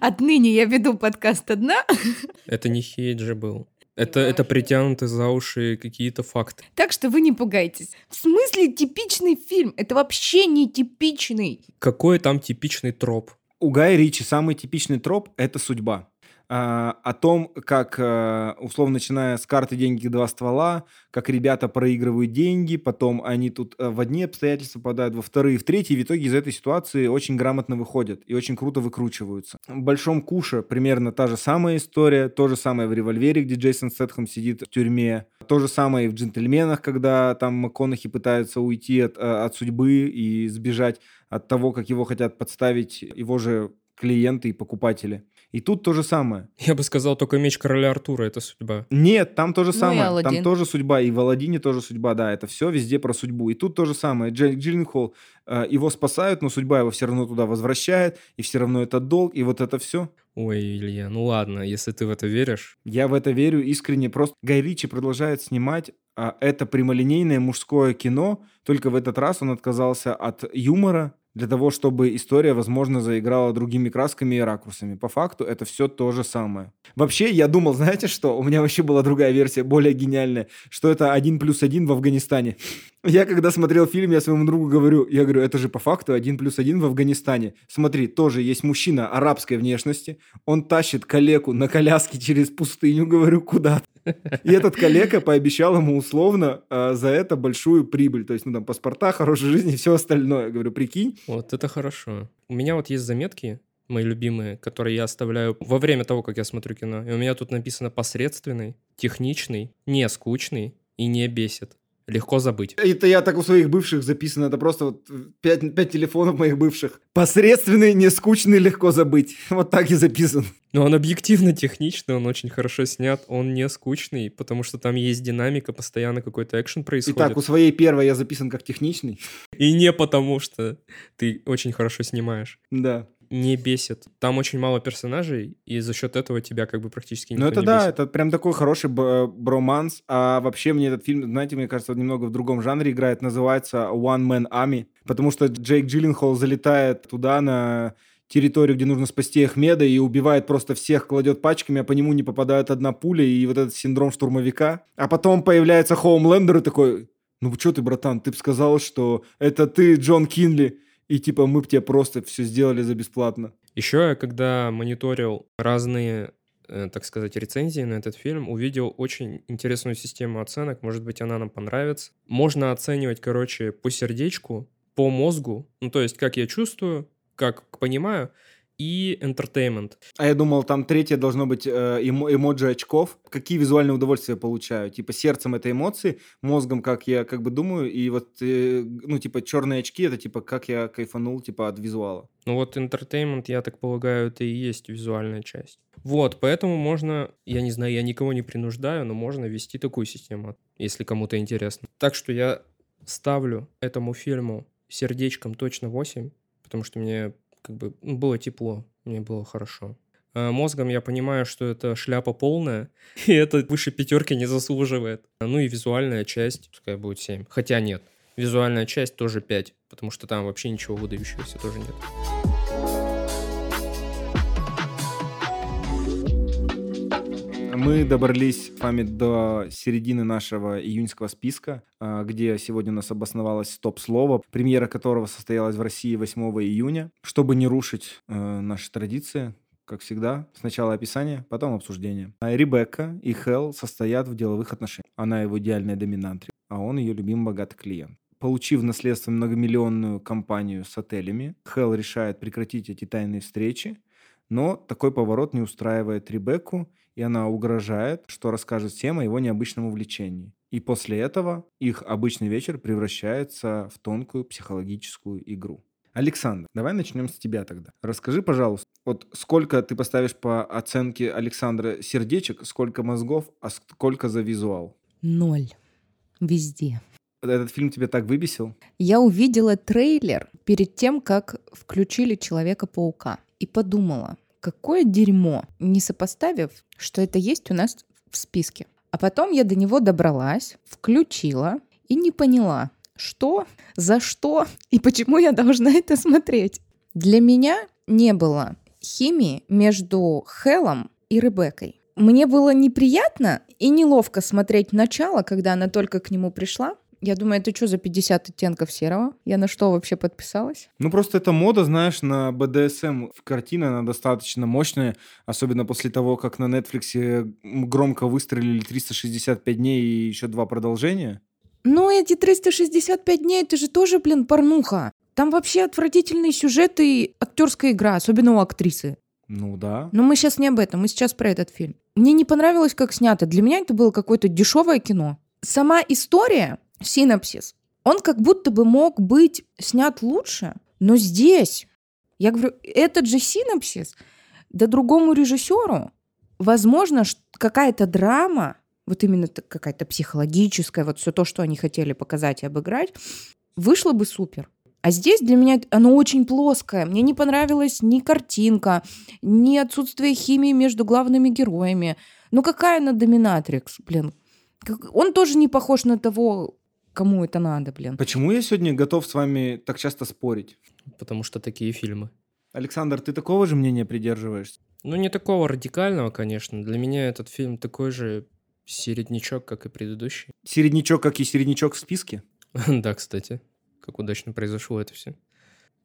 Отныне я веду подкаст одна. Это не хейт же был. Это, это притянуты за уши какие-то факты. Так что вы не пугайтесь. В смысле типичный фильм? Это вообще не типичный. Какой там типичный троп? У Гая Ричи самый типичный троп – это судьба. А, о том, как, э, условно, начиная с карты «Деньги. Два ствола», как ребята проигрывают деньги, потом они тут э, в одни обстоятельства попадают, во вторые, в третьи, и в итоге из этой ситуации очень грамотно выходят и очень круто выкручиваются. В «Большом куше» примерно та же самая история, то же самое в «Револьвере», где Джейсон Стэтхэм сидит в тюрьме, то же самое и в «Джентльменах», когда там МакКонахи пытается уйти от, э, от судьбы и сбежать от того, как его хотят подставить его же клиенты и покупатели. И тут то же самое. Я бы сказал, только меч короля Артура — это судьба. Нет, там то же Ну и самое. Аладдин. Там тоже судьба. И в Аладдине тоже судьба. Да, это все везде про судьбу. И тут то же самое. Джейк Джилленхол, э, его спасают, но судьба его все равно туда возвращает. И все равно это долг. И вот это все. Ой, Илья, ну ладно, если ты в это веришь. Я в это верю искренне. Просто Гай Ричи продолжает снимать а, это прямолинейное мужское кино. Только в этот раз он отказался от юмора для того, чтобы история, возможно, заиграла другими красками и ракурсами. По факту это все то же самое. Вообще, я думал, знаете что? У меня вообще была другая версия, более гениальная, что это один плюс один в Афганистане. Я когда смотрел фильм, я своему другу говорю, я говорю, это же по факту один плюс один в Афганистане. Смотри, тоже есть мужчина арабской внешности, он тащит калеку на коляске через пустыню, говорю, куда и этот коллега пообещал ему условно э, за это большую прибыль. То есть, ну, там, паспорта, хорошей жизни и все остальное. Я говорю, прикинь. Вот это хорошо. У меня вот есть заметки, мои любимые, которые я оставляю во время того, как я смотрю кино. И у меня тут написано посредственный, техничный, не скучный и не бесит. Легко забыть. Это я так у своих бывших записано. Это просто вот пять, пять телефонов моих бывших. Посредственный, не скучный, легко забыть. Вот так и записан. Но он объективно техничный, он очень хорошо снят, он не скучный, потому что там есть динамика, постоянно какой-то экшен происходит. Итак, у своей первой я записан как техничный. И не потому, что ты очень хорошо снимаешь. Да. Не бесит. Там очень мало персонажей, и за счет этого тебя как бы практически никто Ну это не да, бесит. это прям такой хороший б- броманс. А вообще мне этот фильм, знаете, мне кажется, немного в другом жанре играет. Называется One Man Army. Потому что Джейк Джилленхол залетает туда на территорию, где нужно спасти Ахмеда, и убивает просто всех, кладет пачками, а по нему не попадает одна пуля, и вот этот синдром штурмовика. А потом появляется Хоумлендер и такой, ну что ты, братан, ты бы сказал, что это ты, Джон Кинли, и типа мы бы тебе просто все сделали за бесплатно. Еще я, когда мониторил разные, э, так сказать, рецензии на этот фильм, увидел очень интересную систему оценок. Может быть, она нам понравится. Можно оценивать, короче, по сердечку, по мозгу, ну то есть как я чувствую, как понимаю, и entertainment. А я думал, там третье должно быть э, эмо- эмоджи очков. Какие визуальные удовольствия получаю? Типа сердцем это эмоции, мозгом как я как бы думаю, и вот, э, ну, типа черные очки это типа как я кайфанул типа от визуала. Ну вот entertainment, я так полагаю, это и есть визуальная часть. Вот, поэтому можно, я не знаю, я никого не принуждаю, но можно ввести такую систему, если кому-то интересно. Так что я ставлю этому фильму сердечком точно 8, потому что мне как бы ну, было тепло, мне было хорошо. А мозгом я понимаю, что это шляпа полная, и это выше пятерки не заслуживает. Ну и визуальная часть, пускай будет 7. Хотя нет, визуальная часть тоже 5, потому что там вообще ничего выдающегося тоже нет. Мы добрались с вами до середины нашего июньского списка, а, где сегодня у нас обосновалось стоп-слово, премьера которого состоялась в России 8 июня. Чтобы не рушить э, наши традиции, как всегда, сначала описание, потом обсуждение. А Ребекка и Хелл состоят в деловых отношениях. Она его идеальная доминантрица, а он ее любимый богатый клиент. Получив наследство многомиллионную компанию с отелями, Хелл решает прекратить эти тайные встречи, но такой поворот не устраивает Ребекку, и она угрожает, что расскажет всем о его необычном увлечении. И после этого их обычный вечер превращается в тонкую психологическую игру. Александр, давай начнем с тебя тогда. Расскажи, пожалуйста, вот сколько ты поставишь по оценке Александра сердечек, сколько мозгов, а сколько за визуал? Ноль. Везде. Этот фильм тебя так выбесил? Я увидела трейлер перед тем, как включили Человека-паука. И подумала, какое дерьмо, не сопоставив, что это есть у нас в списке. А потом я до него добралась, включила и не поняла, что, за что и почему я должна это смотреть. Для меня не было химии между Хелом и Ребеккой. Мне было неприятно и неловко смотреть начало, когда она только к нему пришла, я думаю, это что за 50 оттенков серого? Я на что вообще подписалась? Ну, просто это мода, знаешь, на БДСМ. Картина, она достаточно мощная, особенно после того, как на Netflix громко выстрелили 365 дней и еще два продолжения. Ну, эти 365 дней, это же тоже, блин, порнуха. Там вообще отвратительные сюжеты и актерская игра, особенно у актрисы. Ну да. Но мы сейчас не об этом, мы сейчас про этот фильм. Мне не понравилось, как снято. Для меня это было какое-то дешевое кино. Сама история синапсис, он как будто бы мог быть снят лучше, но здесь, я говорю, этот же синапсис, да другому режиссеру, возможно, какая-то драма, вот именно какая-то психологическая, вот все то, что они хотели показать и обыграть, вышло бы супер. А здесь для меня оно очень плоское. Мне не понравилась ни картинка, ни отсутствие химии между главными героями. Ну какая она доминатрикс, блин. Он тоже не похож на того Кому это надо, блин? Почему я сегодня готов с вами так часто спорить? Потому что такие фильмы. Александр, ты такого же мнения придерживаешься? Ну, не такого радикального, конечно. Для меня этот фильм такой же середнячок, как и предыдущий. Середнячок, как и середнячок в списке? да, кстати. Как удачно произошло это все.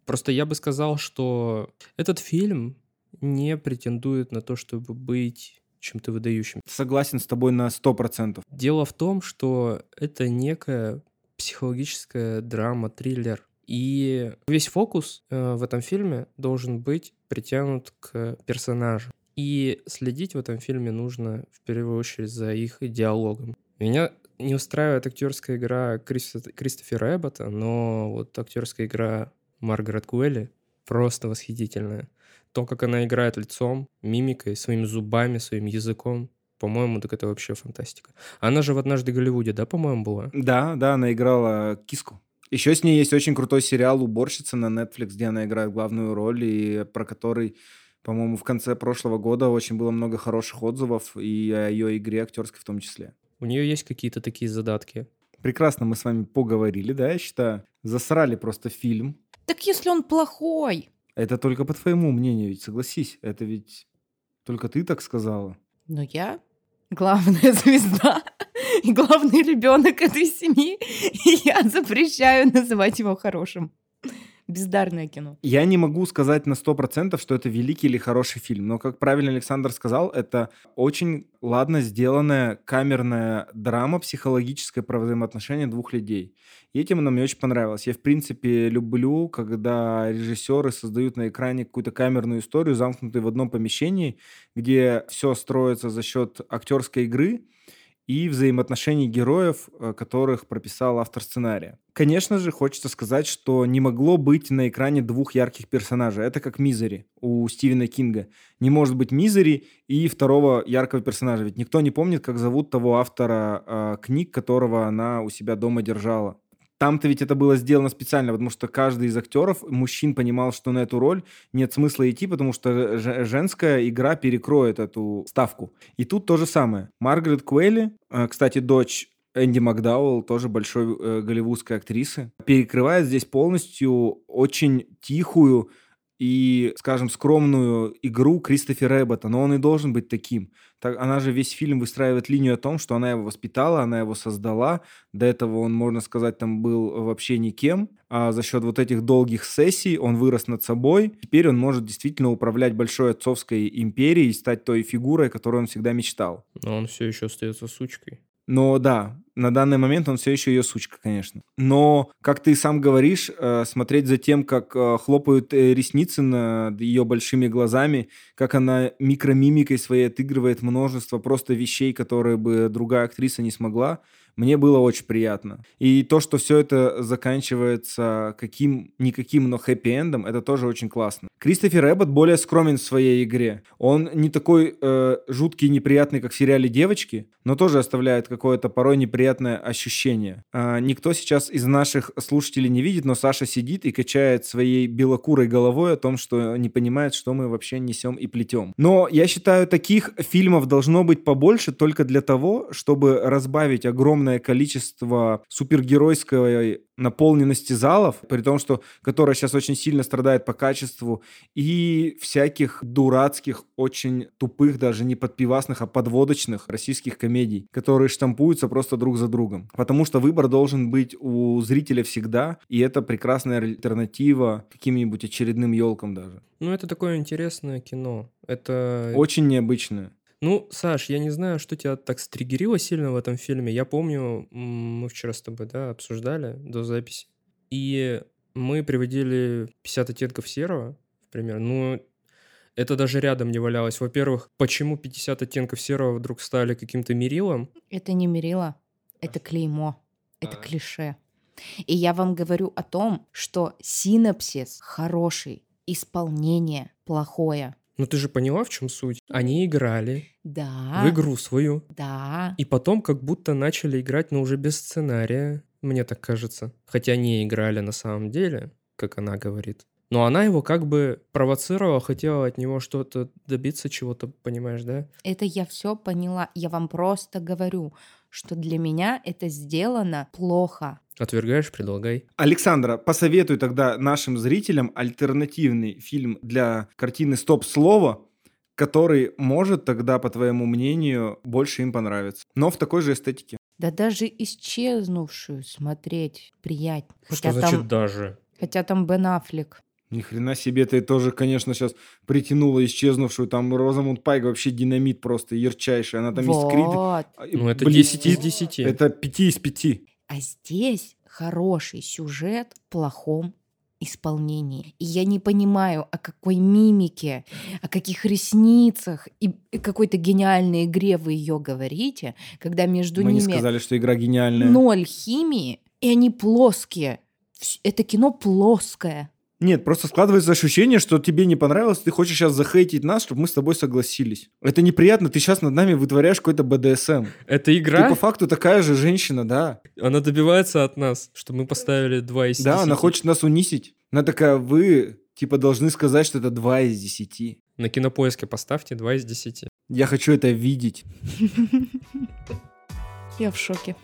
Просто я бы сказал, что этот фильм не претендует на то, чтобы быть чем-то выдающим. Согласен с тобой на 100%. Дело в том, что это некая психологическая драма, триллер. И весь фокус э, в этом фильме должен быть притянут к персонажу. И следить в этом фильме нужно в первую очередь за их диалогом. Меня не устраивает актерская игра Кристоф... Кристофера Эббота, но вот актерская игра Маргарет Куэлли просто восхитительная. То, как она играет лицом, мимикой, своими зубами, своим языком, по-моему, так это вообще фантастика. Она же в «Однажды в Голливуде», да, по-моему, была? Да, да, она играла киску. Еще с ней есть очень крутой сериал «Уборщица» на Netflix, где она играет главную роль, и про который, по-моему, в конце прошлого года очень было много хороших отзывов, и о ее игре актерской в том числе. У нее есть какие-то такие задатки? Прекрасно мы с вами поговорили, да, я считаю. Засрали просто фильм. Так если он плохой. Это только по твоему мнению, ведь согласись, это ведь только ты так сказала. Но я главная звезда и главный ребенок этой семьи, и я запрещаю называть его хорошим. Бездарное кино. Я не могу сказать на 100%, что это великий или хороший фильм, но, как правильно Александр сказал, это очень ладно сделанная камерная драма психологическое про взаимоотношения двух людей. И этим она мне очень понравилась. Я, в принципе, люблю, когда режиссеры создают на экране какую-то камерную историю, замкнутую в одном помещении, где все строится за счет актерской игры, и взаимоотношений героев, э, которых прописал автор сценария. Конечно же, хочется сказать, что не могло быть на экране двух ярких персонажей. Это как Мизери у Стивена Кинга. Не может быть Мизери и второго яркого персонажа. Ведь никто не помнит, как зовут того автора э, книг, которого она у себя дома держала. Там-то ведь это было сделано специально, потому что каждый из актеров, мужчин, понимал, что на эту роль нет смысла идти, потому что женская игра перекроет эту ставку. И тут то же самое. Маргарет Куэлли, э, кстати, дочь Энди Макдауэлл, тоже большой э, голливудской актрисы, перекрывает здесь полностью очень тихую и, скажем, скромную игру Кристофера Эббота, но он и должен быть таким. Так, она же весь фильм выстраивает линию о том, что она его воспитала, она его создала. До этого он, можно сказать, там был вообще никем. А за счет вот этих долгих сессий он вырос над собой. Теперь он может действительно управлять большой отцовской империей и стать той фигурой, которой он всегда мечтал. Но он все еще остается сучкой. Но да, на данный момент он все еще ее сучка, конечно. Но, как ты сам говоришь, э, смотреть за тем, как э, хлопают э, ресницы над ее большими глазами, как она микромимикой своей отыгрывает множество просто вещей, которые бы другая актриса не смогла, мне было очень приятно. И то, что все это заканчивается каким-никаким, но хэппи-эндом, это тоже очень классно. Кристофер Эббот более скромен в своей игре. Он не такой э, жуткий и неприятный, как в сериале «Девочки», но тоже оставляет какое-то порой неприятное ощущение. А, никто сейчас из наших слушателей не видит, но Саша сидит и качает своей белокурой головой о том, что не понимает, что мы вообще несем и плетем. Но я считаю, таких фильмов должно быть побольше только для того, чтобы разбавить огромное количество супергеройской наполненности залов, при том, что которая сейчас очень сильно страдает по качеству, и всяких дурацких, очень тупых, даже не подпивасных, а подводочных российских комедий, которые штампуются просто друг за другом. Потому что выбор должен быть у зрителя всегда, и это прекрасная альтернатива каким-нибудь очередным елкам даже. Ну, это такое интересное кино. Это... Очень необычное. Ну, Саш, я не знаю, что тебя так стригерило сильно в этом фильме. Я помню, мы вчера с тобой, да, обсуждали до записи. И мы приводили 50 оттенков серого, например. Ну, это даже рядом не валялось. Во-первых, почему 50 оттенков серого вдруг стали каким-то мерилом? Это не мерило, это клеймо, это а. клише. И я вам говорю о том, что синапсис хороший, исполнение плохое. Ну ты же поняла, в чем суть? Они играли да. в игру свою. Да. И потом как будто начали играть, но уже без сценария, мне так кажется. Хотя не играли на самом деле, как она говорит. Но она его как бы провоцировала, хотела от него что-то добиться, чего-то, понимаешь, да? Это я все поняла. Я вам просто говорю, что для меня это сделано плохо. Отвергаешь, предлагай. Александра, посоветуй тогда нашим зрителям альтернативный фильм для картины «Стоп-слово», который может тогда, по твоему мнению, больше им понравиться. Но в такой же эстетике. Да даже исчезнувшую смотреть приятнее. Что хотя значит там, даже? Хотя там Бен Аффлек. Ни хрена себе, ты тоже, конечно, сейчас притянула исчезнувшую. Там Розамунд Пайк вообще динамит просто ярчайший. Она там вот. искрит. Ну, это блестит. 10 из 10. Это 5 из 5. А здесь хороший сюжет в плохом исполнении. И я не понимаю, о какой мимике, о каких ресницах и какой-то гениальной игре вы ее говорите, когда между Мы ними... Мы не сказали, что игра гениальная. Ноль химии, и они плоские. Это кино плоское. Нет, просто складывается ощущение, что тебе не понравилось, ты хочешь сейчас захейтить нас, чтобы мы с тобой согласились. Это неприятно, ты сейчас над нами вытворяешь какой-то БДСМ. Это игра? Ты по факту такая же женщина, да. Она добивается от нас, чтобы мы поставили 2 из 10. Да, она хочет нас унизить. Она такая, вы типа должны сказать, что это 2 из 10. На кинопоиске поставьте 2 из 10. Я хочу это видеть. Я в шоке.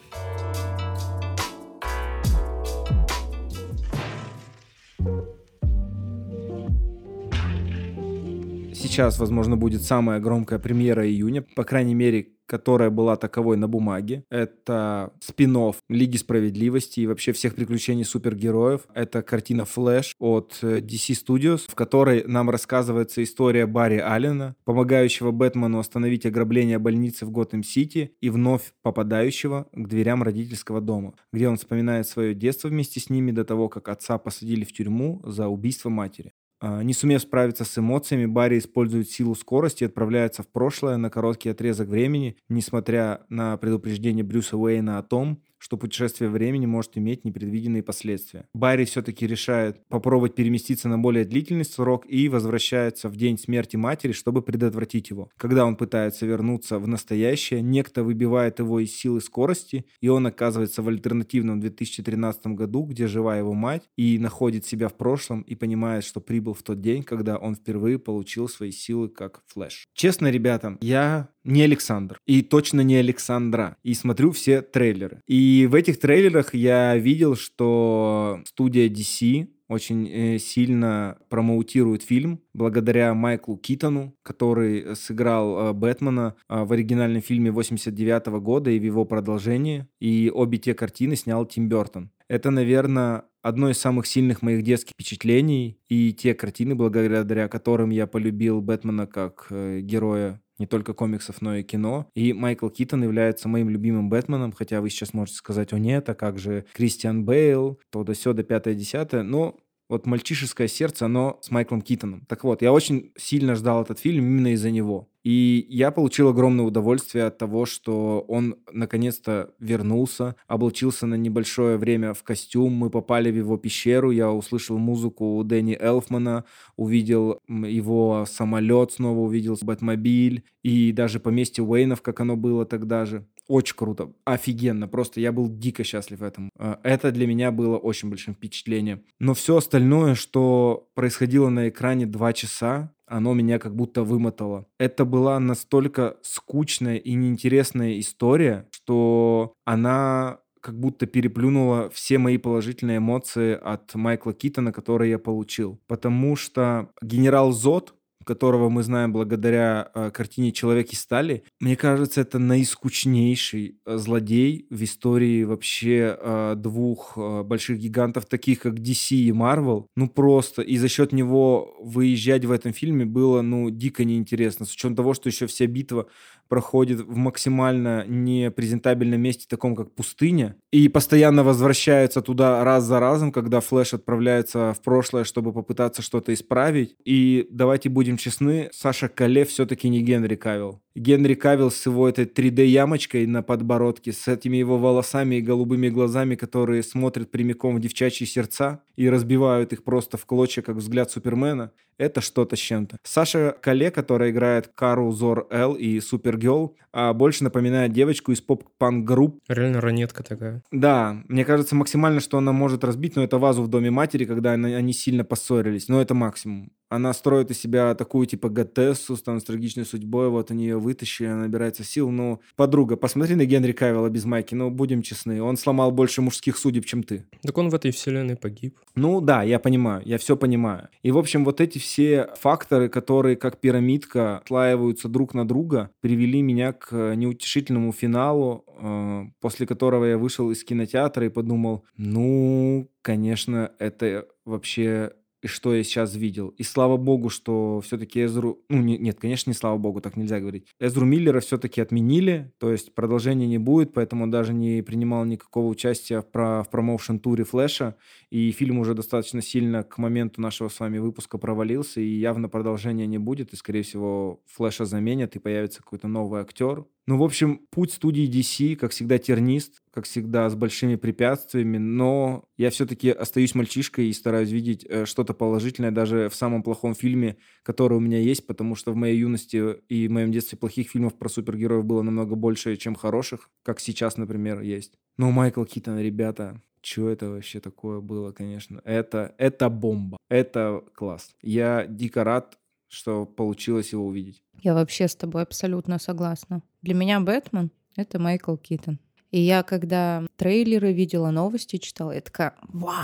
Сейчас, возможно, будет самая громкая премьера июня, по крайней мере, которая была таковой на бумаге. Это спин Лиги Справедливости и вообще всех приключений супергероев. Это картина «Флэш» от э, DC Studios, в которой нам рассказывается история Барри Аллена, помогающего Бэтмену остановить ограбление больницы в Готэм-Сити и вновь попадающего к дверям родительского дома, где он вспоминает свое детство вместе с ними до того, как отца посадили в тюрьму за убийство матери. А, не сумев справиться с эмоциями, Барри использует силу скорости и отправляется в прошлое на короткий отрезок времени, несмотря на предупреждение Брюса Уэйна о том, что путешествие времени может иметь непредвиденные последствия. Барри все-таки решает попробовать переместиться на более длительный срок и возвращается в день смерти матери, чтобы предотвратить его. Когда он пытается вернуться в настоящее, некто выбивает его из силы скорости, и он оказывается в альтернативном 2013 году, где жива его мать, и находит себя в прошлом и понимает, что прибыл в тот день, когда он впервые получил свои силы как Флэш. Честно, ребята, я не Александр. И точно не Александра. И смотрю все трейлеры. И в этих трейлерах я видел, что студия DC очень э, сильно промоутирует фильм благодаря Майклу Китону, который сыграл э, Бэтмена э, в оригинальном фильме 89 -го года и в его продолжении. И обе те картины снял Тим Бертон. Это, наверное, одно из самых сильных моих детских впечатлений и те картины, благодаря которым я полюбил Бэтмена как героя не только комиксов, но и кино. И Майкл Китон является моим любимым Бэтменом, хотя вы сейчас можете сказать, о нет, а как же Кристиан Бейл, то да сё, до пятое-десятое. Но Вот «Мальчишеское сердце», оно с Майклом Китоном. Так вот, я очень сильно ждал этот фильм именно из-за него. И я получил огромное удовольствие от того, что он наконец-то вернулся, облачился на небольшое время в костюм, мы попали в его пещеру, я услышал музыку Дэнни Элфмана, увидел его самолет снова, увидел Бэтмобиль и даже поместье Уэйнов, как оно было тогда же. Очень круто, офигенно, просто я был дико счастлив этому. А, это для меня было очень большим впечатлением. Но все остальное, что происходило на экране два часа, оно меня как будто вымотало. Это была настолько скучная и неинтересная история, что она как будто переплюнула все мои положительные эмоции от Майкла Китона, которые я получил. Потому что генерал Зод, которого мы знаем благодаря э, картине «Человек из стали», мне кажется, это наискучнейший э, злодей в истории вообще э, двух э, больших гигантов, таких как DC и Marvel. Ну просто. И за счет него выезжать в этом фильме было, ну, дико неинтересно. С учетом того, что еще вся битва проходит в максимально непрезентабельном месте, таком как пустыня, и постоянно возвращается туда раз за разом, когда Флэш отправляется в прошлое, чтобы попытаться что-то исправить. И давайте будем честны, Саша Кале все-таки не Генри Кавилл. Генри Кавилл с его этой 3D-ямочкой на подбородке, с этими его волосами и голубыми глазами, которые смотрят прямиком в девчачьи сердца и разбивают их просто в клочья, как взгляд Супермена, это что-то с чем-то. Саша Кале, которая играет Кару Зор Эл и Супергерл, а больше напоминает девочку из поп-панк-групп. Реально ранетка такая. Да, мне кажется, максимально, что она может разбить, но это вазу в доме матери, когда они сильно поссорились. Но это максимум. Она строит из себя такую, типа, Гатессу, там, с трагичной судьбой, вот они ее вытащили, она набирается сил. Ну, подруга, посмотри на Генри Кавилла без майки, ну, будем честны, он сломал больше мужских судеб, чем ты. Так он в этой вселенной погиб. Ну, да, я понимаю, я все понимаю. И, в общем, вот эти все факторы, которые, как пирамидка, слаиваются друг на друга, привели меня к неутешительному финалу, э, после которого я вышел из кинотеатра и подумал, ну, конечно, это вообще что я сейчас видел. И слава богу, что все-таки Эзру... Ну, не, нет, конечно, не слава богу, так нельзя говорить. Эзру Миллера все-таки отменили, то есть продолжения не будет, поэтому даже не принимал никакого участия в, про... в промоушен-туре Флэша, и фильм уже достаточно сильно к моменту нашего с вами выпуска провалился, и явно продолжения не будет, и, скорее всего, Флэша заменят, и появится какой-то новый актер. Ну, в общем, путь студии DC, как всегда, тернист, как всегда, с большими препятствиями, но я все-таки остаюсь мальчишкой и стараюсь видеть э, что-то положительное даже в самом плохом фильме, который у меня есть, потому что в моей юности и в моем детстве плохих фильмов про супергероев было намного больше, чем хороших, как сейчас, например, есть. Но Майкл Китон, ребята, что это вообще такое было, конечно. Это, это бомба. Это класс. Я дико рад, что получилось его увидеть. Я вообще с тобой абсолютно согласна. Для меня Бэтмен — это Майкл Китон. И я, когда трейлеры видела, новости читала, я такая, вау,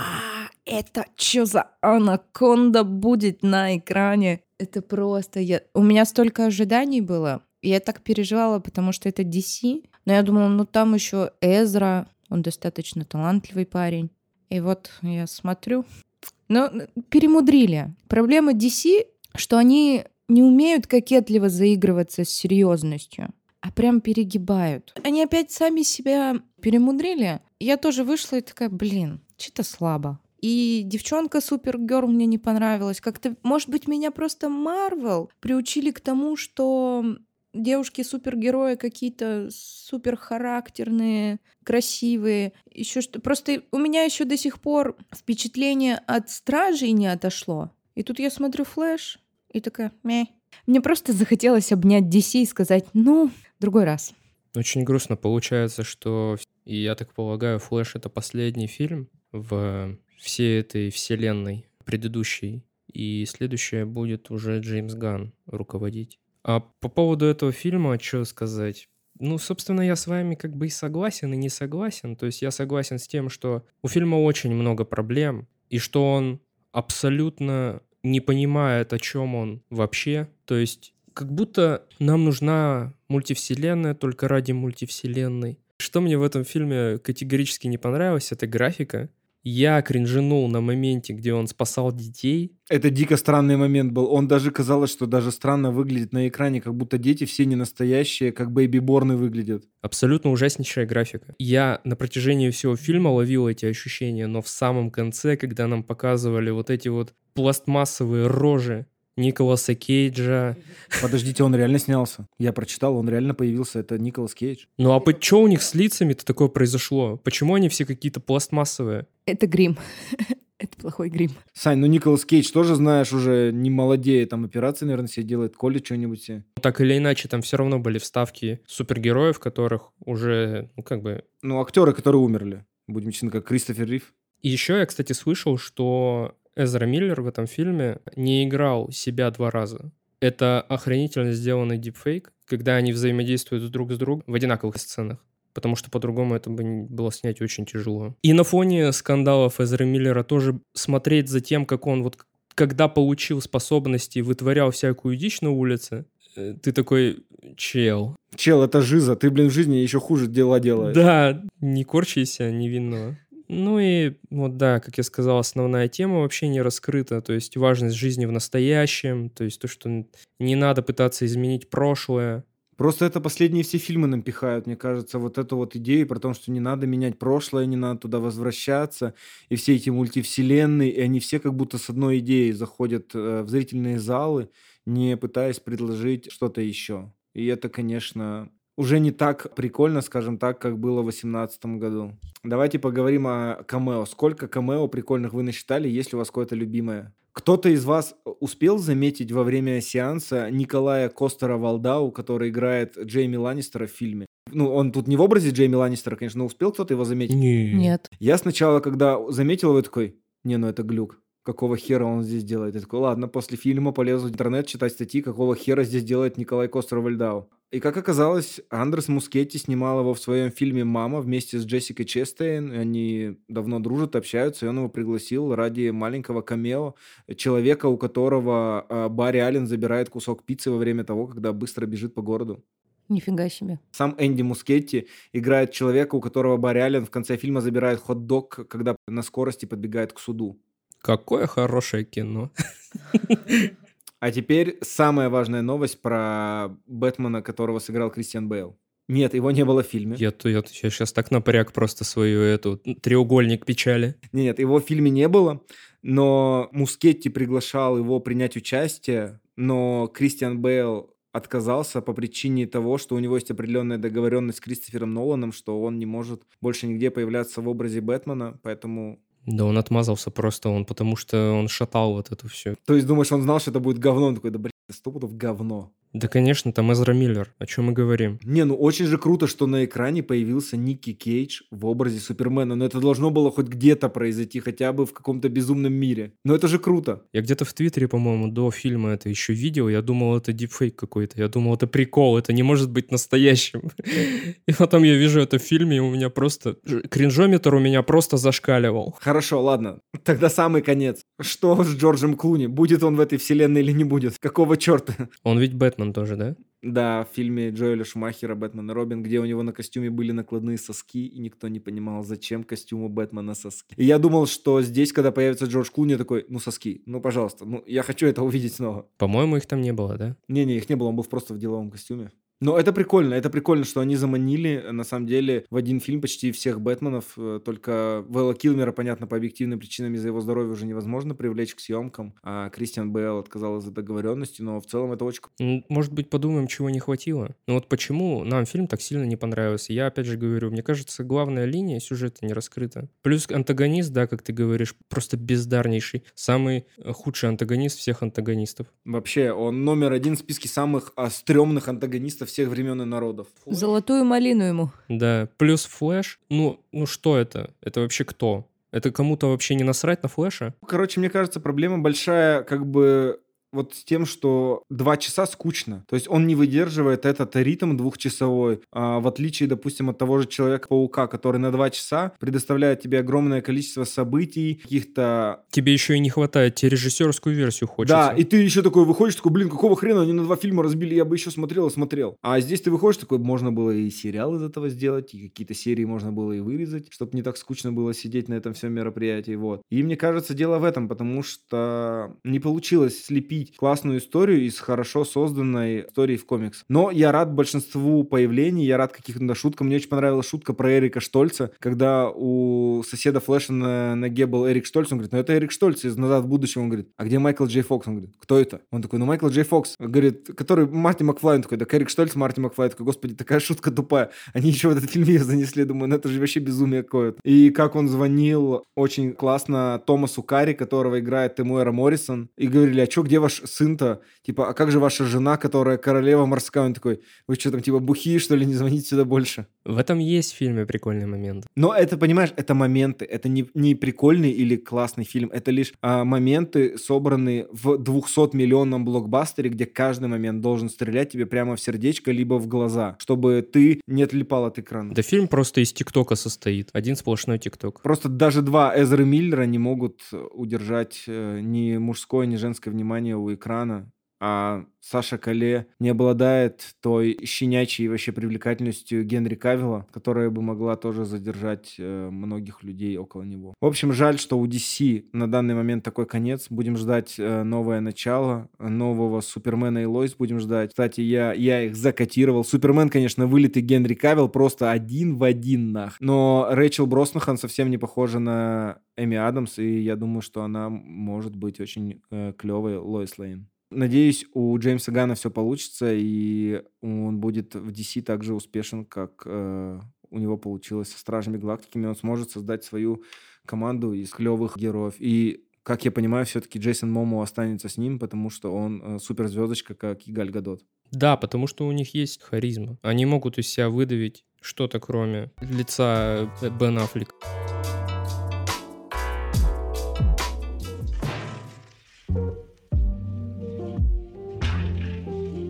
это что за анаконда будет на экране? Это просто... Я... У меня столько ожиданий было. Я так переживала, потому что это DC. Но я думала, ну там еще Эзра, он достаточно талантливый парень. И вот я смотрю. Но перемудрили. Проблема DC, что они не умеют кокетливо заигрываться с серьезностью, а прям перегибают. Они опять сами себя перемудрили. Я тоже вышла и такая, блин, что-то слабо. И девчонка Супергерл мне не понравилась. Как-то, может быть, меня просто Марвел приучили к тому, что девушки-супергерои какие-то суперхарактерные, красивые, еще что. Просто у меня еще до сих пор впечатление от стражей не отошло. И тут я смотрю Флэш, и такая, мeh. Мне просто захотелось обнять DC и сказать, ну, другой раз. Очень грустно получается, что, и я так полагаю, Флэш — это последний фильм в всей этой вселенной предыдущей. И следующее будет уже Джеймс Ган руководить. А по поводу этого фильма, что сказать? Ну, собственно, я с вами как бы и согласен, и не согласен. То есть я согласен с тем, что у фильма очень много проблем, и что он абсолютно не понимает, о чем он вообще. То есть как будто нам нужна мультивселенная только ради мультивселенной. Что мне в этом фильме категорически не понравилось, это графика. Я кринжинул на моменте, где он спасал детей. Это дико странный момент был. Он даже казалось, что даже странно выглядит на экране, как будто дети все не настоящие, как бэйби-борны выглядят. Абсолютно ужаснейшая графика. Я на протяжении всего фильма ловил эти ощущения, но в самом конце, когда нам показывали вот эти вот пластмассовые рожи Николаса Кейджа. Подождите, он реально снялся. Я прочитал, он реально появился. Это Николас Кейдж. Ну а что у них с лицами-то такое произошло? Почему они все какие-то пластмассовые? Это грим. Это плохой грим. Сань, ну Николас Кейдж тоже, знаешь, уже не молодеет. Там операции, наверное, себе делает, колет что-нибудь себе. Так или иначе, там все равно были вставки супергероев, которых уже, ну как бы... Ну, актеры, которые умерли. Будем честны, как Кристофер Рив. И еще я, кстати, слышал, что Эзра Миллер в этом фильме не играл себя два раза. Это охренительно сделанный дипфейк, когда они взаимодействуют друг с другом в одинаковых сценах потому что по-другому это бы было снять очень тяжело. И на фоне скандалов Эзера Миллера тоже смотреть за тем, как он вот когда получил способности вытворял всякую дичь на улице, э, ты такой, чел. Чел, это жиза, ты, блин, в жизни еще хуже дела делаешь. Да, не корчайся невинного. Ну и вот да, как я сказал, основная тема вообще не раскрыта, то есть важность жизни в настоящем, то есть то, что не надо пытаться изменить прошлое. Просто это последние все фильмы нам пихают, мне кажется, вот эту вот идею про то, что не надо менять прошлое, не надо туда возвращаться, и все эти мультивселенные, и они все как будто с одной идеей заходят э, в зрительные залы, не пытаясь предложить что-то еще. И это, конечно, уже не так прикольно, скажем так, как было в 2018 году. Давайте поговорим о камео. Сколько камео прикольных вы насчитали, есть ли у вас какое-то любимое? Кто-то из вас успел заметить во время сеанса Николая Костера Валдау, который играет Джейми Ланнистера в фильме? Ну, он тут не в образе Джейми Ланнистера, конечно, но успел кто-то его заметить? Нет. Я сначала, когда заметил его, такой, не, ну это глюк какого хера он здесь делает. Я такой, ладно, после фильма полезу в интернет читать статьи, какого хера здесь делает Николай Костер Вальдау. И как оказалось, Андрес Мускетти снимал его в своем фильме «Мама» вместе с Джессикой Честейн. Они давно дружат, общаются, и он его пригласил ради маленького камео человека, у которого э, Барри Аллен забирает кусок пиццы во время того, когда быстро бежит по городу. Нифига себе. Сам Энди Мускетти играет человека, у которого Барри Аллен в конце фильма забирает хот-дог, когда на скорости подбегает к суду. Какое хорошее кино. А теперь самая важная новость про Бэтмена, которого сыграл Кристиан Бейл. Нет, его не было в фильме. Я, я, я сейчас так напряг просто свою эту треугольник печали. Нет, его в фильме не было, но Мускетти приглашал его принять участие, но Кристиан Бейл отказался по причине того, что у него есть определенная договоренность с Кристофером Ноланом, что он не может больше нигде появляться в образе Бэтмена, поэтому да он отмазался просто, он потому что он шатал вот это все. То есть думаешь, он знал, что это будет говно? Он такой, да блин, стопудов говно. Да, конечно, там Эзра Миллер. О чем мы говорим? Не, ну очень же круто, что на экране появился Ники Кейдж в образе Супермена. Но это должно было хоть где-то произойти, хотя бы в каком-то безумном мире. Но это же круто. Я где-то в Твиттере, по-моему, до фильма это еще видел. Я думал, это дипфейк какой-то. Я думал, это прикол. Это не может быть настоящим. И потом я вижу это в фильме, и у меня просто... Кринжометр у меня просто зашкаливал. Хорошо, ладно. Тогда самый конец. Что с Джорджем Клуни? Будет он в этой вселенной или не будет? Какого черта? Он ведь Бэтмен тоже, да? Да, в фильме Джоэля Шумахера «Бэтмен и Робин», где у него на костюме были накладные соски, и никто не понимал, зачем костюму Бэтмена соски. И я думал, что здесь, когда появится Джордж Клуни, такой, ну соски, ну пожалуйста, ну я хочу это увидеть снова. По-моему, их там не было, да? Не-не, их не было, он был просто в деловом костюме. Но это прикольно, это прикольно, что они заманили, на самом деле, в один фильм почти всех Бэтменов, э, только Вэлла Килмера, понятно, по объективным причинам из-за его здоровья уже невозможно привлечь к съемкам, а Кристиан Бейл отказал из-за договоренности, но в целом это очень... Может быть, подумаем, чего не хватило? Ну вот почему нам фильм так сильно не понравился? Я опять же говорю, мне кажется, главная линия сюжета не раскрыта. Плюс антагонист, да, как ты говоришь, просто бездарнейший. Самый э, худший антагонист всех антагонистов. Вообще, он номер один в списке самых а, стрёмных антагонистов всех времен и народов. Золотую малину ему. Да, плюс Флэш. Ну, ну что это? Это вообще кто? Это кому-то вообще не насрать на Флэша? Короче, мне кажется, проблема большая как бы вот с тем, что два часа скучно. То есть он не выдерживает этот ритм двухчасовой, а, в отличие, допустим, от того же Человека-паука, который на два часа предоставляет тебе огромное количество событий, каких-то... Тебе еще и не хватает, тебе режиссерскую версию хочется. Да, и ты еще такой выходишь, такой, блин, какого хрена они на два фильма разбили, я бы еще смотрел и смотрел. А здесь ты выходишь такой, можно было и сериал из этого сделать, и какие-то серии можно было и вырезать, чтобы не так скучно было сидеть на этом всем мероприятии, вот. И мне кажется, дело в этом, потому что не получилось слепить слепить классную историю из хорошо созданной истории в комикс. Но я рад большинству появлений, я рад каким-то шуткам. Мне очень понравилась шутка про Эрика Штольца, когда у соседа Флэша на ноге был Эрик Штольц, он говорит, ну это Эрик Штольц из «Назад в будущем». Он говорит, а где Майкл Джей Фокс? Он говорит, кто это? Он такой, ну Майкл Джей Фокс. Говорит, который Марти Макфлай. Он такой, да Эрик Штольц, Марти Макфлай. такой, господи, такая шутка тупая. Они еще в этот фильм ее занесли. Думаю, ну это же вообще безумие какое-то. И как он звонил очень классно Томасу Карри, которого играет Тимуэра Моррисон, и говорили, а что, где ваш сын-то, типа, а как же ваша жена, которая королева морская? Он такой, вы что там, типа, бухие, что ли, не звоните сюда больше? В этом есть в фильме прикольный момент. Но это, понимаешь, это моменты, это не, не прикольный или классный фильм, это лишь а, моменты, собранные в 200-миллионном блокбастере, где каждый момент должен стрелять тебе прямо в сердечко, либо в глаза, чтобы ты не отлипал от экрана. Да фильм просто из ТикТока состоит, один сплошной ТикТок. Просто даже два Эзры Миллера не могут удержать э, ни мужское, ни женское внимание у экрана а Саша Кале не обладает той щенячьей вообще привлекательностью Генри Кавилла, которая бы могла тоже задержать э, многих людей около него. В общем, жаль, что у DC на данный момент такой конец. Будем ждать э, новое начало, нового Супермена и Лойс будем ждать. Кстати, я, я их закотировал. Супермен, конечно, вылитый Генри Кавилл, просто один в один нах. Но Рэйчел Броснахан совсем не похожа на Эми Адамс, и я думаю, что она может быть очень э, клевой Лоис Лейн. Надеюсь, у Джеймса Гана все получится, и он будет в DC так же успешен, как э, у него получилось со Стражами Галактики, и он сможет создать свою команду из клевых героев. И, как я понимаю, все-таки Джейсон Момо останется с ним, потому что он э, суперзвездочка, как и Галь Гадот. Да, потому что у них есть харизма. Они могут из себя выдавить что-то, кроме лица Бен Аффлека.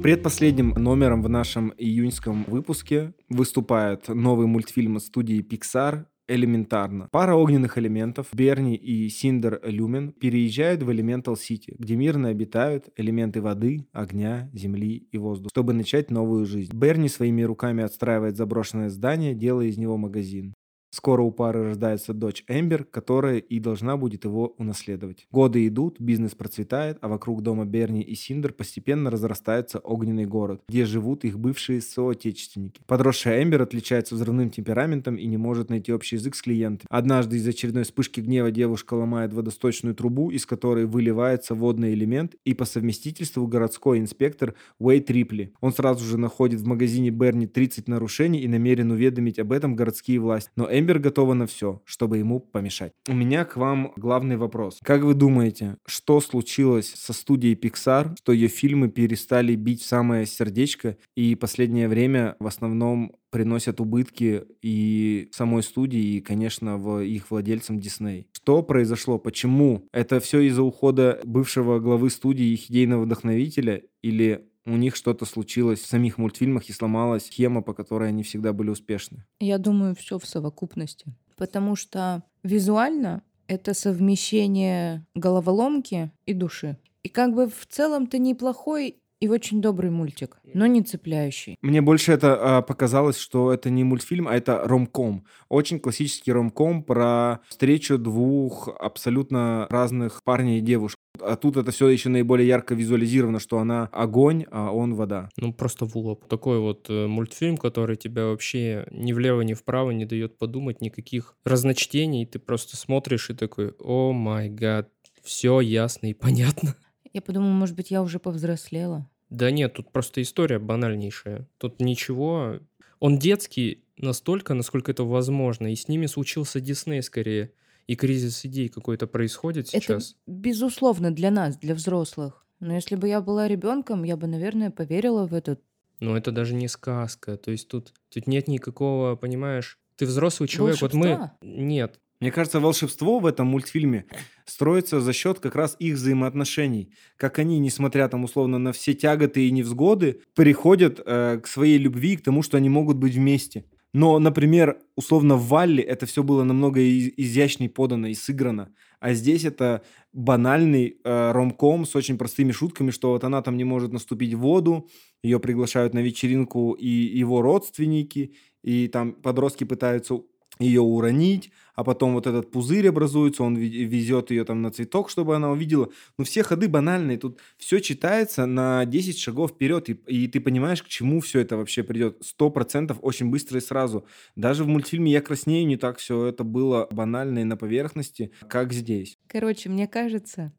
Предпоследним номером в нашем июньском выпуске выступает новый мультфильм студии Pixar элементарно. Пара огненных элементов, Берни и Синдер Люмен, переезжают в Elemental City, где мирно обитают элементы воды, огня, земли и воздуха, чтобы начать новую жизнь. Берни своими руками отстраивает заброшенное здание, делая из него магазин. Скоро у пары рождается дочь Эмбер, которая и должна будет его унаследовать. Годы идут, бизнес процветает, а вокруг дома Берни и Синдер постепенно разрастается огненный город, где живут их бывшие соотечественники. Подросшая Эмбер отличается взрывным темпераментом и не может найти общий язык с клиентами. Однажды из очередной вспышки гнева девушка ломает водосточную трубу, из которой выливается водный элемент, и по совместительству городской инспектор Уэйт Рипли. Он сразу же находит в магазине Берни 30 нарушений и намерен уведомить об этом городские власти. Но Эмбер готова на все, чтобы ему помешать. У меня к вам главный вопрос. Как вы думаете, что случилось со студией Pixar, что ее фильмы перестали бить в самое сердечко и последнее время в основном приносят убытки и самой студии, и, конечно, в их владельцам Disney. Что произошло? Почему? Это все из-за ухода бывшего главы студии, их идейного вдохновителя, или у них что-то случилось в самих мультфильмах и сломалась схема, по которой они всегда были успешны? Я думаю, все в совокупности. Потому что визуально это совмещение головоломки и души. И как бы в целом-то неплохой и очень добрый мультик, но не цепляющий. Мне больше это а, показалось, что это не мультфильм, а это ромком. Очень классический ромком про встречу двух абсолютно разных парней и девушек. А тут это все еще наиболее ярко визуализировано, что она огонь, а он вода. Ну, просто в лоб. Такой вот э, мультфильм, который тебя вообще ни влево, ни вправо не дает подумать, никаких разночтений. Ты просто смотришь и такой, о май гад, все ясно и понятно. Я подумала, может быть, я уже повзрослела. Да нет, тут просто история банальнейшая. Тут ничего... Он детский настолько, насколько это возможно. И с ними случился Дисней скорее. И кризис идей какой-то происходит сейчас. Это безусловно для нас, для взрослых. Но если бы я была ребенком, я бы, наверное, поверила в это. Но это даже не сказка. То есть тут, тут нет никакого, понимаешь, ты взрослый человек. Волшебства? Вот мы... Нет, Мне кажется, волшебство в этом мультфильме строится за счет как раз их взаимоотношений. Как они, несмотря там условно на все тяготы и невзгоды, приходят э, к своей любви, к тому, что они могут быть вместе. Но, например, условно в Валле это все было намного изящней подано и сыграно. А здесь это банальный э, ромком с очень простыми шутками, что вот она там не может наступить в воду, ее приглашают на вечеринку и его родственники, и там подростки пытаются ее уронить, а потом вот этот пузырь образуется, он везет ее там на цветок, чтобы она увидела. Ну, все ходы банальные, тут все читается на 10 шагов вперед, и, и ты понимаешь, к чему все это вообще придет. Сто процентов очень быстро и сразу. Даже в мультфильме «Я краснею» не так все это было банально и на поверхности, как здесь. Короче, мне кажется,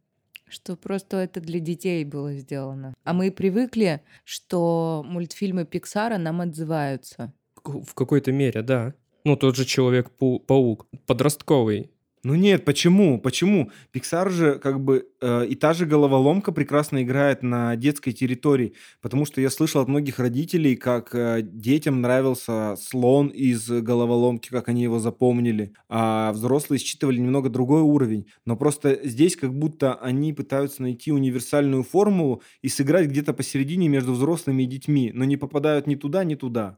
что просто это для детей было сделано. А мы привыкли, что мультфильмы Пиксара нам отзываются. В какой-то мере, да. Ну, тот же Человек-паук, подростковый. Ну нет, почему? Почему? Pixar же как бы э, и та же головоломка прекрасно играет на детской территории, потому что я слышал от многих родителей, как э, детям нравился слон из головоломки, как они его запомнили, а взрослые считывали немного другой уровень. Но просто здесь как будто они пытаются найти универсальную формулу и сыграть где-то посередине между взрослыми и детьми, но не попадают ни туда, ни туда.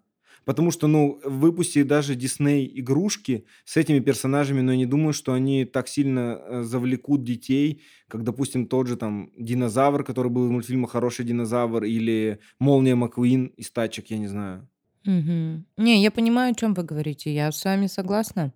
Потому что, ну, выпусти даже Дисней игрушки с этими персонажами, но я не думаю, что они так сильно э, завлекут детей, как, допустим, тот же там динозавр, который был в мультфильме «Хороший динозавр», или Молния Маккуин из «Тачек», я не знаю. Угу. Не, я понимаю, о чем вы говорите, я с вами согласна.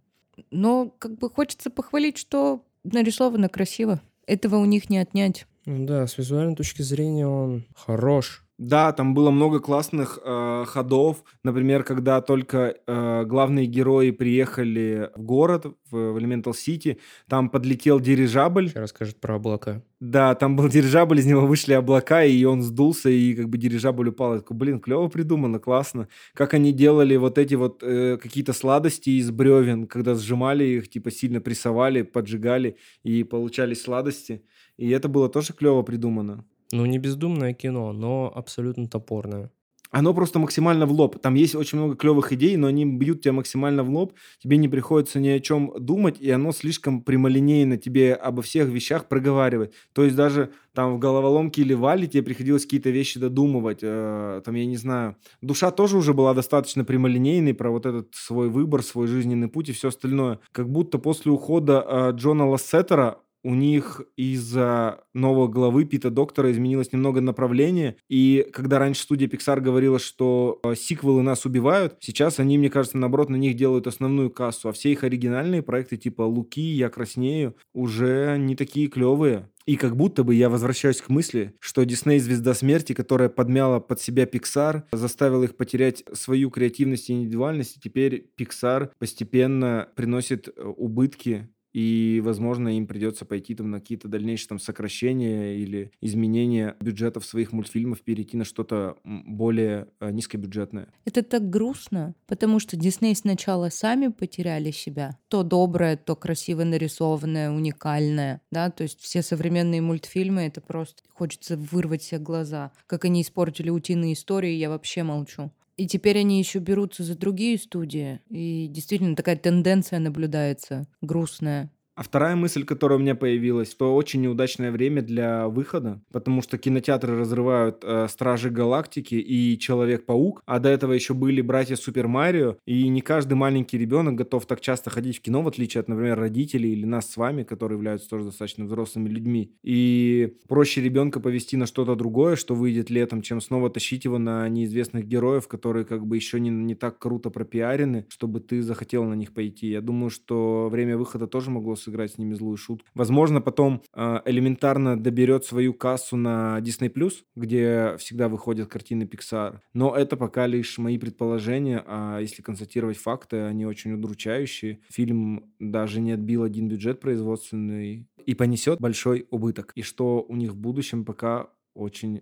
Но как бы хочется похвалить, что нарисовано красиво. Этого у них не отнять. Ну да, с визуальной точки зрения он хорош. Да, там было много классных э, ходов. Например, когда только э, главные герои приехали в город, в, в Elemental City, там подлетел дирижабль. Сейчас расскажет про облака. Да, там был дирижабль, из него вышли облака, и он сдулся, и как бы дирижабль упал. Я такой, блин, клево придумано, классно. Как они делали вот эти вот э, какие-то сладости из бревен, когда сжимали их, типа сильно прессовали, поджигали, и получались сладости. И это было тоже клево придумано. Ну, не бездумное кино, но абсолютно топорное. Оно просто максимально в лоб. Там есть очень много клевых идей, но они бьют тебя максимально в лоб. Тебе не приходится ни о чем думать, и оно слишком прямолинейно тебе обо всех вещах проговаривать. То есть даже там в головоломке или вале тебе приходилось какие-то вещи додумывать. Э, там, я не знаю. Душа тоже уже была достаточно прямолинейной про вот этот свой выбор, свой жизненный путь и все остальное. Как будто после ухода э, Джона Лассетера у них из-за нового главы Пита Доктора изменилось немного направление. И когда раньше студия Pixar говорила, что э, сиквелы нас убивают, сейчас они, мне кажется, наоборот, на них делают основную кассу. А все их оригинальные проекты типа «Луки», «Я краснею» уже не такие клевые. И как будто бы я возвращаюсь к мысли, что Дисней звезда смерти, которая подмяла под себя Pixar, заставила их потерять свою креативность и индивидуальность, и теперь Pixar постепенно приносит э, убытки и, возможно, им придется пойти там на какие-то дальнейшие там сокращения или изменения бюджетов своих мультфильмов, перейти на что-то более э, низкобюджетное. Это так грустно, потому что Дисней сначала сами потеряли себя. То доброе, то красиво нарисованное, уникальное, да, то есть все современные мультфильмы, это просто хочется вырвать себе глаза. Как они испортили утиные истории, я вообще молчу. И теперь они еще берутся за другие студии. И действительно такая тенденция наблюдается грустная. А вторая мысль, которая у меня появилась, что очень неудачное время для выхода, потому что кинотеатры разрывают э, Стражи Галактики и Человек-паук, а до этого еще были братья Супер Марио, и не каждый маленький ребенок готов так часто ходить в кино, в отличие от, например, родителей или нас с вами, которые являются тоже достаточно взрослыми людьми. И проще ребенка повести на что-то другое, что выйдет летом, чем снова тащить его на неизвестных героев, которые как бы еще не, не так круто пропиарены, чтобы ты захотел на них пойти. Я думаю, что время выхода тоже могло сыграть с ними злую шутку. Возможно, потом э, элементарно доберет свою кассу на Disney+, где всегда выходят картины Pixar. Но это пока лишь мои предположения, а если констатировать факты, они очень удручающие. Фильм даже не отбил один бюджет производственный и понесет большой убыток. И что у них в будущем пока очень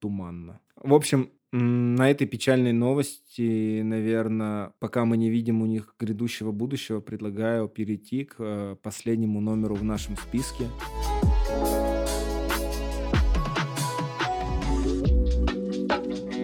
туманно. В общем, на этой печальной новости, наверное, пока мы не видим у них грядущего будущего, предлагаю перейти к э, последнему номеру в нашем списке.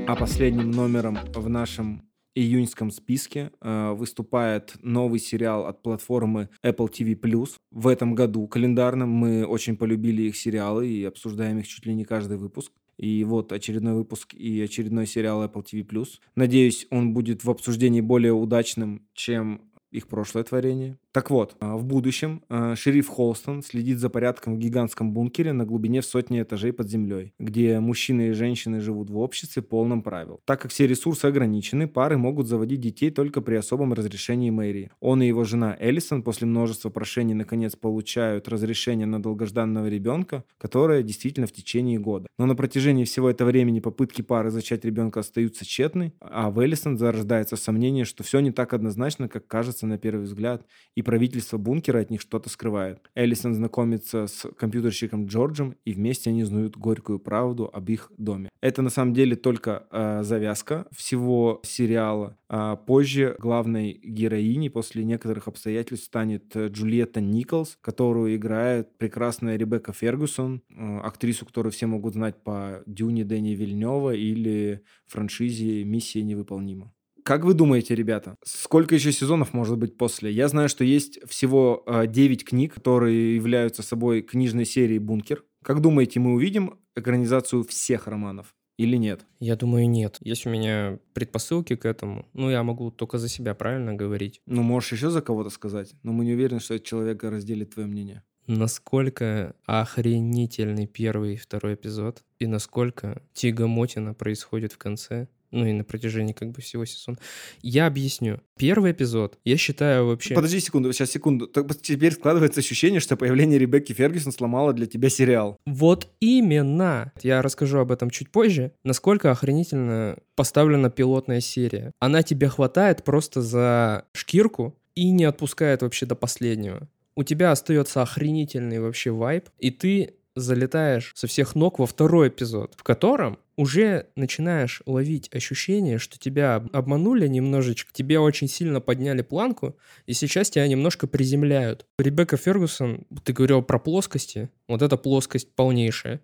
А последним номером в нашем июньском списке э, выступает новый сериал от платформы Apple TV+. В этом году календарном мы очень полюбили их сериалы и обсуждаем их чуть ли не каждый выпуск. И вот очередной выпуск и очередной сериал Apple TV+. Надеюсь, он будет в обсуждении более удачным, чем их прошлое творение. Так вот, а, в будущем а, шериф Холстон следит за порядком в гигантском бункере на глубине в сотни этажей под землей, где мужчины и женщины живут в обществе полном правил. Так как все ресурсы ограничены, пары могут заводить детей только при особом разрешении мэрии. Он и его жена Эллисон после множества прошений наконец получают разрешение на долгожданного ребенка, которое действительно в течение года. Но на протяжении всего этого времени попытки пары зачать ребенка остаются тщетны, а в Эллисон зарождается сомнение, что все не так однозначно, как кажется на первый взгляд, и правительство бункера от них что-то скрывает. Эллисон знакомится с компьютерщиком Джорджем, и вместе они узнают горькую правду об их доме. Это на самом деле только э, завязка всего сериала. А позже главной героиней после некоторых обстоятельств станет э, Джульетта Николс, которую играет прекрасная Ребекка Фергюсон, э, актрису, которую все могут знать по Дюне Дэни Вильнева или франшизе «Миссия невыполнима». Как вы думаете, ребята, сколько еще сезонов может быть после? Я знаю, что есть всего э, 9 книг, которые являются собой книжной серией «Бункер». Как думаете, мы увидим экранизацию всех романов? Или нет? Я думаю, нет. Есть у меня предпосылки к этому. Ну, я могу только за себя правильно говорить. Ну, можешь еще за кого-то сказать, но мы не уверены, что этот человек разделит твое мнение. Насколько охренительный первый и второй эпизод, и насколько тягомотина происходит в конце ну и на протяжении как бы всего сезона. Я объясню. Первый эпизод, я считаю вообще... Подожди секунду, сейчас секунду. Так теперь складывается ощущение, что появление Ребекки Фергюсон сломало для тебя сериал. Вот именно. Я расскажу об этом чуть позже. Насколько охренительно поставлена пилотная серия. Она тебя хватает просто за шкирку и не отпускает вообще до последнего. У тебя остается охренительный вообще вайб, и ты залетаешь со всех ног во второй эпизод, в котором уже начинаешь ловить ощущение, что тебя обманули немножечко, тебе очень сильно подняли планку, и сейчас тебя немножко приземляют. Ребекка Фергусон, ты говорил про плоскости, вот эта плоскость полнейшая.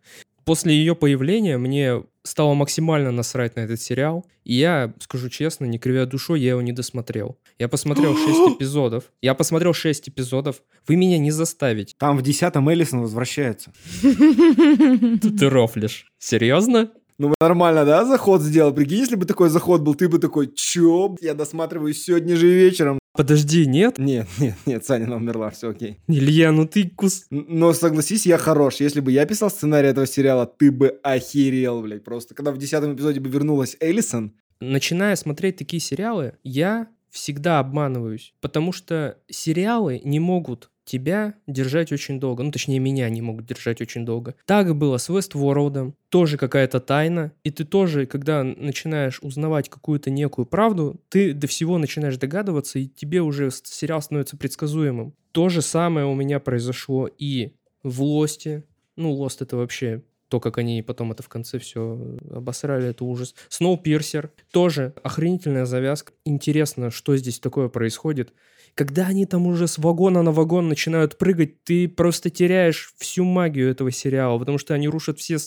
После ее появления мне стало максимально насрать на этот сериал. И я, скажу честно, не кривя душой, я его не досмотрел. Я посмотрел 6 эпизодов. Я посмотрел 6 эпизодов. Вы меня не заставите. Там в десятом Эллисон возвращается. Ты рофлишь. Серьезно? Ну, нормально, да, заход сделал? Прикинь, если бы такой заход был, ты бы такой, чё? Я досматриваю сегодня же вечером. Подожди, нет? Нет, нет, нет, Санина умерла, все окей. Илья, ну ты кус... Но согласись, я хорош. Если бы я писал сценарий этого сериала, ты бы охерел, блядь, просто. Когда в десятом эпизоде бы вернулась Эллисон. Начиная смотреть такие сериалы, я всегда обманываюсь, потому что сериалы не могут тебя держать очень долго. Ну, точнее, меня не могут держать очень долго. Так было с Westworld, тоже какая-то тайна. И ты тоже, когда начинаешь узнавать какую-то некую правду, ты до всего начинаешь догадываться, и тебе уже сериал становится предсказуемым. То же самое у меня произошло и в Лосте. Ну, Лост это вообще то, как они потом это в конце все обосрали, это ужас. Сноупирсер тоже охренительная завязка. Интересно, что здесь такое происходит. Когда они там уже с вагона на вагон начинают прыгать, ты просто теряешь всю магию этого сериала, потому что они рушат все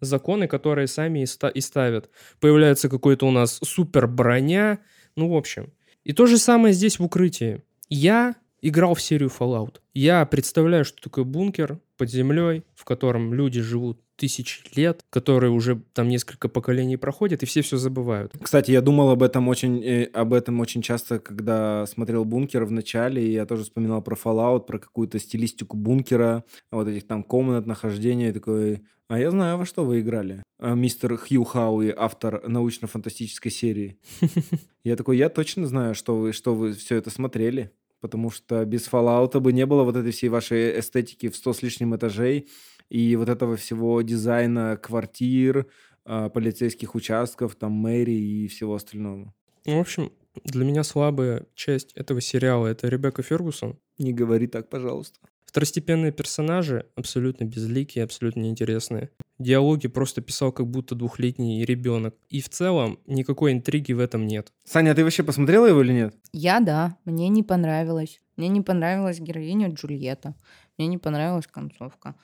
законы, которые сами и, ста- и ставят. Появляется какой-то у нас супер броня, ну, в общем. И то же самое здесь в укрытии. Я играл в серию Fallout. Я представляю, что такое бункер под землей, в котором люди живут тысяч лет, которые уже там несколько поколений проходят, и все все забывают. Кстати, я думал об этом очень, э, об этом очень часто, когда смотрел «Бункер» в начале, и я тоже вспоминал про Fallout, про какую-то стилистику бункера, вот этих там комнат, нахождения, такой... А я знаю, во что вы играли. А, мистер Хью Хауи, автор научно-фантастической серии. Я такой, я точно знаю, что вы, что вы все это смотрели потому что без Fallout бы не было вот этой всей вашей эстетики в 100 с лишним этажей, и вот этого всего дизайна квартир, а, полицейских участков, там, мэрии и всего остального. Ну, в общем, для меня слабая часть этого сериала — это Ребекка Фергусон. Не говори так, пожалуйста. Второстепенные персонажи абсолютно безликие, абсолютно неинтересные. Диалоги просто писал как будто двухлетний ребенок. И в целом никакой интриги в этом нет. Саня, а ты вообще посмотрела его или нет? Я да, мне не понравилось. Мне не понравилась героиня Джульетта. Мне не понравилась концовка.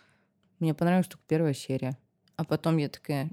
Мне понравилась только первая серия. А потом я такая,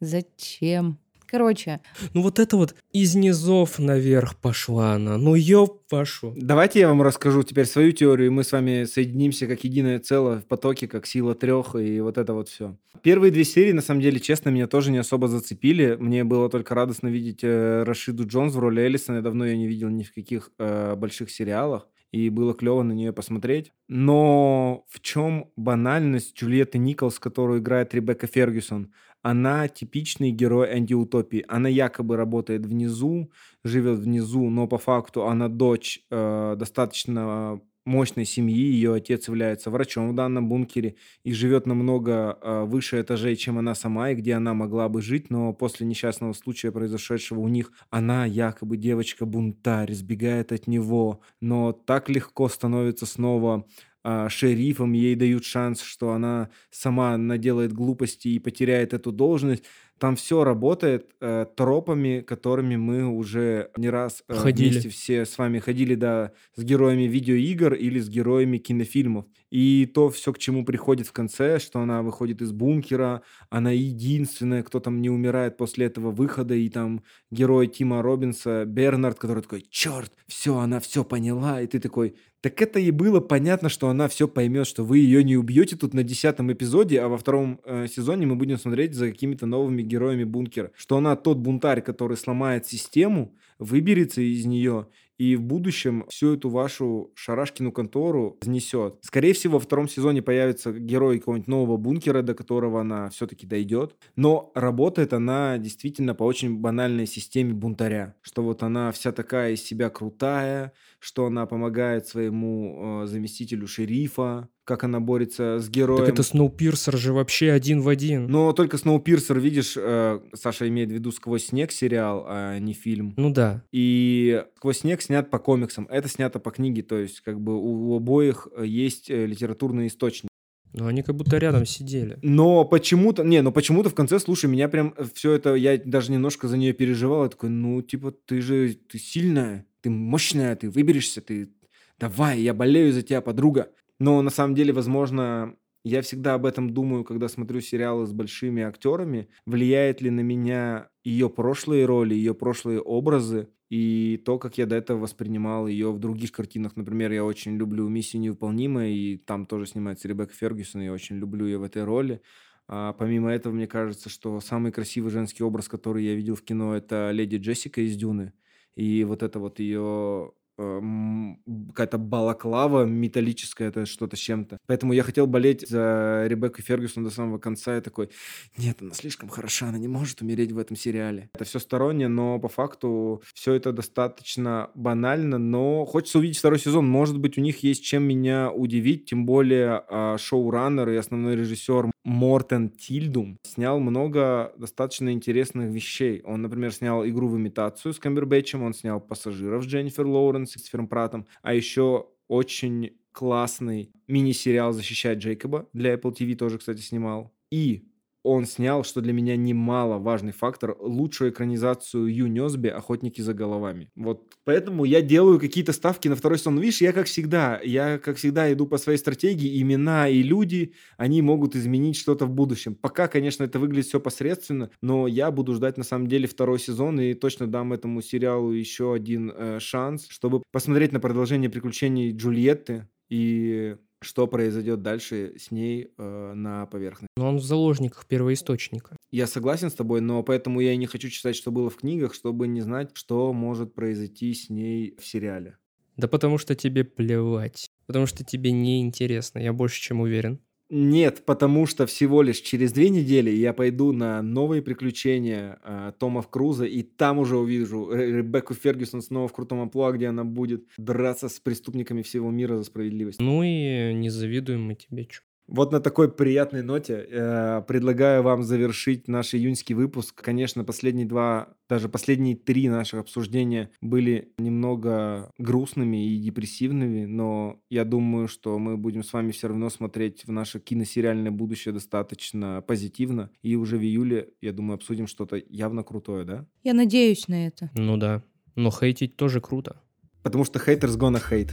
зачем? Короче, Ну вот это вот из низов наверх пошла она. Ну ёб вашу. Давайте я вам расскажу теперь свою теорию, и мы с вами соединимся как единое целое в потоке, как сила трех и вот это вот все. Первые две серии, на самом деле, честно, меня тоже не особо зацепили. Мне было только радостно видеть э, Рашиду Джонс в роли Эллисона. Я давно ее не видел ни в каких э, больших сериалах. И было клево на нее посмотреть. Но в чем банальность Джульетты Николс, которую играет Ребекка Фергюсон? Она типичный герой антиутопии. Она якобы работает внизу, живет внизу, но по факту она дочь э, достаточно мощной семьи. Ее отец является врачом в данном бункере и живет намного э, выше этажей, чем она сама, и где она могла бы жить. Но после несчастного случая, произошедшего у них, она якобы девочка-бунтарь, сбегает от него, но так легко становится снова а, шерифом, ей дают шанс, что она сама наделает глупости и потеряет эту должность. Там все работает э, тропами, которыми мы уже не раз э, Ходили. вместе все с вами ходили, да, с героями видеоигр или с героями кинофильмов. И то все, к чему приходит в конце, что она выходит из бункера, она единственная, кто там не умирает после этого выхода, и там герой Тима Робинса, Бернард, который такой, черт, все, она все поняла, и ты такой, так это и было понятно, что она все поймет, что вы ее не убьете тут на десятом эпизоде, а во втором э, сезоне мы будем смотреть за какими-то новыми героями бункера. Что она тот бунтарь, который сломает систему, выберется из нее и в будущем всю эту вашу шарашкину контору снесет. Скорее всего, во втором сезоне появится герой какого-нибудь нового бункера, до которого она все-таки дойдет. Но работает она действительно по очень банальной системе бунтаря. Что вот она вся такая из себя крутая, что она помогает своему э, заместителю шерифа, как она борется с героем. Так это Сноупирсер же вообще один в один. Но только Сноупирсер, видишь, э, Саша имеет в виду «Сквозь снег» сериал, а не фильм. Ну да. И «Сквозь снег» снят по комиксам. Это снято по книге, то есть как бы у, обоих э, есть э, литературный источник. Но они как будто рядом сидели. Но почему-то, не, но почему-то в конце, слушай, меня прям все это, я даже немножко за нее переживал. Я такой, ну, типа, ты же, ты сильная, ты мощная, ты выберешься, ты давай, я болею за тебя, подруга. Но на самом деле, возможно, я всегда об этом думаю, когда смотрю сериалы с большими актерами. Влияет ли на меня ее прошлые роли, ее прошлые образы и то, как я до этого воспринимал ее в других картинах. Например, я очень люблю «Миссию невыполнимая», и там тоже снимается Ребекка Фергюсон, и я очень люблю ее в этой роли. А помимо этого, мне кажется, что самый красивый женский образ, который я видел в кино, это леди Джессика из «Дюны». И вот это вот ее эм, какая-то балаклава металлическая, это что-то с чем-то. Поэтому я хотел болеть за Ребекку Фергюсон до самого конца. Я такой, нет, она слишком хороша, она не может умереть в этом сериале. Это все стороннее, но по факту все это достаточно банально, но хочется увидеть второй сезон. Может быть, у них есть чем меня удивить, тем более а, шоураннер и основной режиссер Мортен Тильдум снял много достаточно интересных вещей. Он, например, снял «Игру в имитацию» с Камбербэтчем, он снял «Пассажиров» с Дженнифер Лоуренс с Фермпратом, а еще очень классный мини-сериал «Защищать Джейкоба» для Apple TV тоже, кстати, снимал. И он снял, что для меня немало важный фактор, лучшую экранизацию Ю Нёсби «Охотники за головами». Вот поэтому я делаю какие-то ставки на второй сезон. Видишь, я как всегда, я как всегда иду по своей стратегии, имена и люди, они могут изменить что-то в будущем. Пока, конечно, это выглядит все посредственно, но я буду ждать на самом деле второй сезон и точно дам этому сериалу еще один э, шанс, чтобы посмотреть на продолжение приключений Джульетты и что произойдет дальше с ней э, на поверхности. Но он в заложниках первоисточника. Я согласен с тобой, но поэтому я и не хочу читать, что было в книгах, чтобы не знать, что может произойти с ней в сериале. Да потому что тебе плевать. Потому что тебе не интересно, я больше чем уверен. Нет, потому что всего лишь через две недели я пойду на новые приключения э, Тома Круза, и там уже увижу Ре- Ребекку Фергюсон снова в крутом амплуа, где она будет драться с преступниками всего мира за справедливость. Ну и не завидуем мы тебе, чё. Вот на такой приятной ноте э, предлагаю вам завершить наш июньский выпуск. Конечно, последние два, даже последние три наших обсуждения были немного грустными и депрессивными, но я думаю, что мы будем с вами все равно смотреть в наше киносериальное будущее достаточно позитивно. И уже в июле, я думаю, обсудим что-то явно крутое, да? я надеюсь на это. Ну да. Но хейтить тоже круто. Потому что haters gonna hate.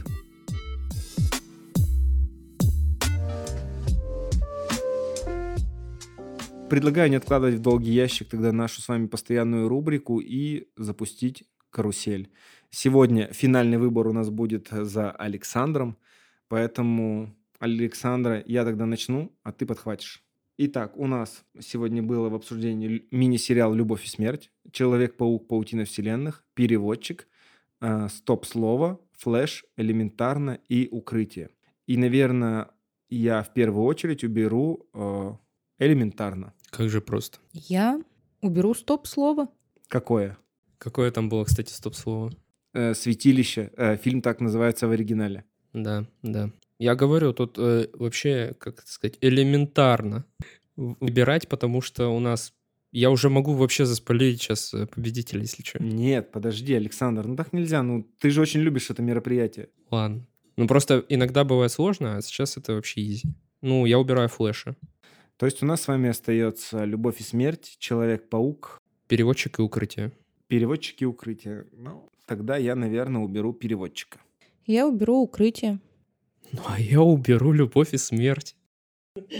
Предлагаю не откладывать в долгий ящик тогда нашу с вами постоянную рубрику и запустить карусель. Сегодня финальный выбор у нас будет за Александром, поэтому, Александра, я тогда начну, а ты подхватишь. Итак, у нас сегодня было в обсуждении мини-сериал «Любовь и смерть», «Человек-паук. Паутина вселенных», «Переводчик», э, «Стоп-слово», «Флэш», «Элементарно» и «Укрытие». И, наверное, я в первую очередь уберу э, «Элементарно». Как же просто. Я уберу стоп-слово. Какое? Какое там было, кстати, стоп-слово? Э, «Святилище». Э, фильм так называется в оригинале. Да, да. Я говорю, тут э, вообще, как это сказать, элементарно выбирать, потому что у нас... Я уже могу вообще заспалить сейчас э, победителя, если что. Нет, подожди, Александр, ну так нельзя. Ну, ты же очень любишь это мероприятие. Ладно. Ну, просто иногда бывает сложно, а сейчас это вообще изи. Ну, я убираю флеши. То есть у нас с вами остается «Любовь и смерть», «Человек-паук», Переводчик и укрытие. «Переводчик и укрытие». Ну, тогда я, наверное, уберу переводчика. Я уберу укрытие. Ну, а я уберу любовь и смерть.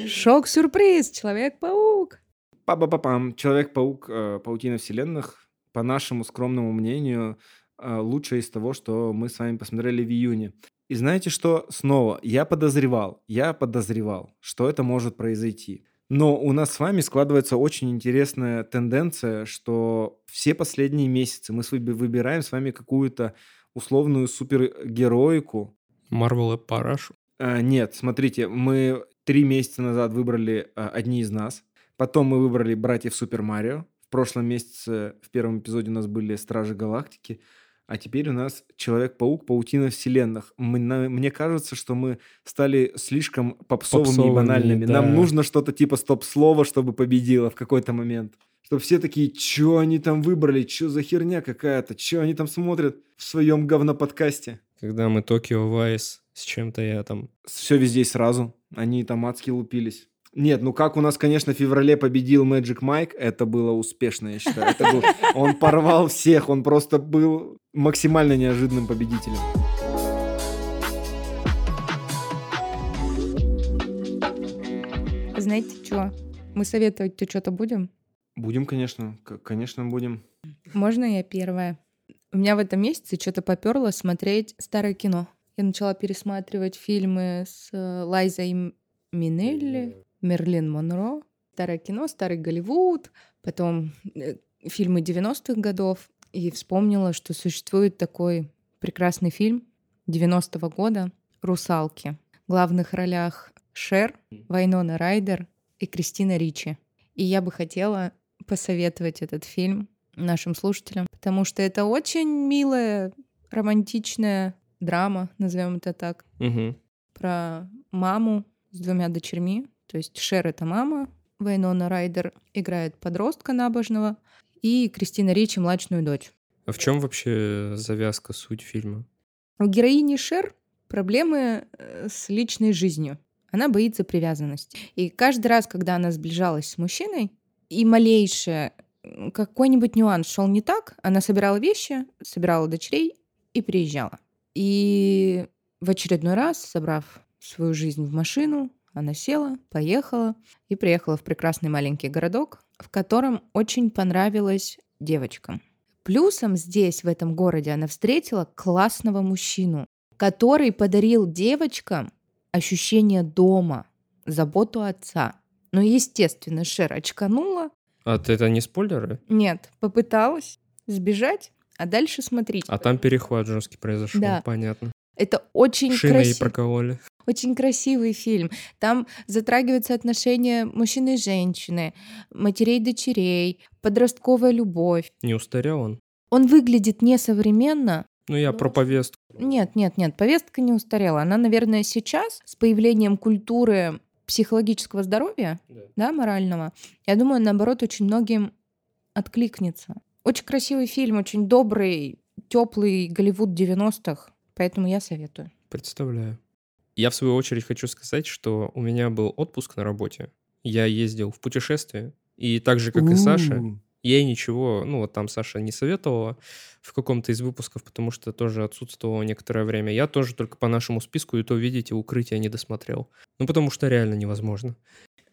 Шок-сюрприз! Человек-паук! Па-ба-па-пам. Человек-паук, э, паутина вселенных, по нашему скромному мнению, э, лучшее из того, что мы с вами посмотрели в июне. И знаете что? Снова, я подозревал, я подозревал, что это может произойти. Но у нас с вами складывается очень интересная тенденция, что все последние месяцы мы выбираем с вами какую-то условную супергероику. Марвел и Парашу. А, нет, смотрите, мы три месяца назад выбрали а, одни из нас. Потом мы выбрали братьев Супер Марио. В прошлом месяце в первом эпизоде у нас были Стражи Галактики. А теперь у нас Человек-паук, Паутина вселенных. Мы, на- мне кажется, что мы стали слишком попсовыми, и Попсовыми, банальными. Нам да. нужно что-то типа стоп-слова, чтобы победило в какой-то момент. Чтобы все такие, что они там выбрали, что за херня какая-то, что они там смотрят в своем говноподкасте. Когда мы Токио Вайс с чем-то я там... Все везде и сразу. Они там адски лупились. Нет, ну как у нас, конечно, в феврале победил Magic Майк, это было успешно, я считаю. Это был- он порвал всех, он просто был максимально неожиданным победителем. Знаете что? Мы советовать-то что-то будем? Будем, конечно, к- конечно, будем. Можно я первая? У меня в этом месяце что-то поперло смотреть старое кино. Я начала пересматривать фильмы с э, Лайзой Минелли, Мерлин Монро. Старое кино, старый Голливуд, потом э, фильмы 90-х годов. И вспомнила, что существует такой прекрасный фильм 90-го года «Русалки». В главных ролях Шер, Вайнона Райдер и Кристина Ричи. И я бы хотела посоветовать этот фильм нашим слушателям, потому что это очень милая, романтичная драма, назовем это так, Мгм. про маму с двумя дочерьми. То есть Шер — это мама, Вайнона Райдер играет подростка набожного, и Кристина Ричи — младшую дочь. А в чем вообще завязка, суть фильма? У героини Шер проблемы э, с личной жизнью. Она боится привязанности. И каждый раз, когда она сближалась с мужчиной, и малейшее какой-нибудь нюанс шел не так, она собирала вещи, собирала дочерей и приезжала. И в очередной раз, собрав свою жизнь в машину, она села, поехала и приехала в прекрасный маленький городок, в котором очень понравилась девочкам. Плюсом здесь, в этом городе, она встретила классного мужчину, который подарил девочкам ощущение дома, заботу отца. Но, естественно, Шер очканула. А т- это не спойлеры? Нет, попыталась сбежать, а дальше смотрите. А там перехват жесткий произошел, Да. понятно. Это очень Шины ей красиво. прокололи. Очень красивый фильм. Там затрагиваются отношения мужчины и женщины, матерей и дочерей, подростковая любовь. Не устарел он? Он выглядит несовременно. Ну, я про повестку. Нет, нет, нет, повестка не устарела. Она, наверное, сейчас с появлением культуры психологического здоровья, Да. да, морального, я думаю, наоборот, очень многим откликнется. Очень красивый фильм, очень добрый, теплый Голливуд 90-х, поэтому я советую. Представляю. Я, в свою очередь, хочу сказать, что у меня был отпуск на работе. Я ездил в путешествие. И так же, как и Саша, ей ничего, ну вот там Саша не советовала в каком-то из выпусков, потому что тоже отсутствовало некоторое время. Я тоже только по нашему списку, и то, видите, укрытие не досмотрел. Ну, потому что реально невозможно.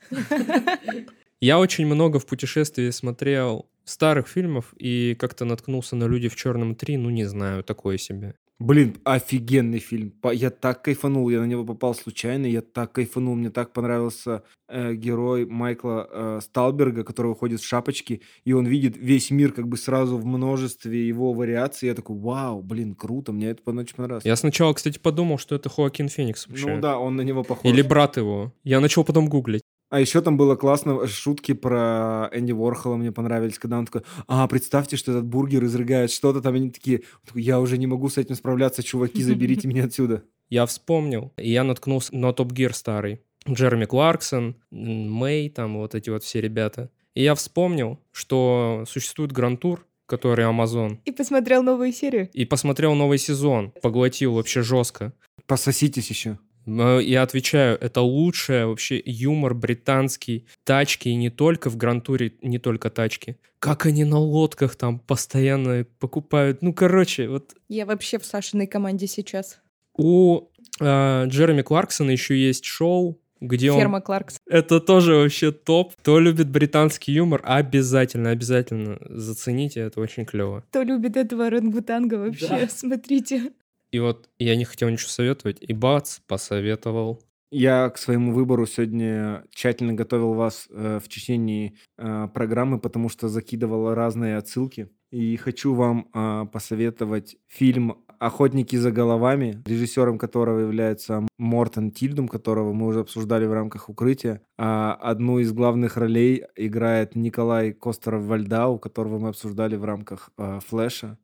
Я очень много в путешествии смотрел старых фильмов и как-то наткнулся на «Люди в черном 3», ну, не знаю, такое себе. Блин, офигенный фильм. Я так кайфанул, я на него попал случайно, я так кайфанул, мне так понравился э, герой Майкла э, Сталберга, который выходит в шапочке, и он видит весь мир как бы сразу в множестве его вариаций. Я такой, вау, блин, круто, мне это очень понравилось. Я сначала, кстати, подумал, что это Хоакин Феникс вообще. Ну да, он на него похож. Или брат его. Я начал потом гуглить. А еще там было классно, шутки про Энди Уорхола мне понравились, когда он такой, а, представьте, что этот бургер изрыгает что-то там, они такие, я уже не могу с этим справляться, чуваки, заберите меня отсюда. Я вспомнил, и я наткнулся на Топ Гир старый. Джереми Кларксон, Мэй, там вот эти вот все ребята. И я вспомнил, что существует Грантур, который Amazon, И посмотрел новую серию. и посмотрел новый сезон, поглотил вообще жестко. Пососитесь еще. Я отвечаю, это лучшее вообще юмор британский. Тачки и не только в Грантуре, не только тачки. Как они на лодках там постоянно покупают. Ну, короче, вот Я вообще в Сашиной команде сейчас. у э, Джереми Кларксона еще есть шоу, где он... Ферма Кларкс. Это тоже вообще топ. Кто любит британский юмор, обязательно, обязательно зацените, это очень клево. Кто любит этого орангутанга вообще, смотрите. И вот я не хотел ничего советовать, и бац, посоветовал. Я к своему выбору сегодня тщательно готовил вас э, в течение э, программы, потому что закидывал разные отсылки. И хочу вам э, посоветовать фильм «Охотники за головами», режиссером которого является Мортон Тильдум, которого мы уже обсуждали в рамках «Укрытия». А одну из главных ролей играет Николай Костеров-Вальдау, которого мы обсуждали в рамках э, «Флэша».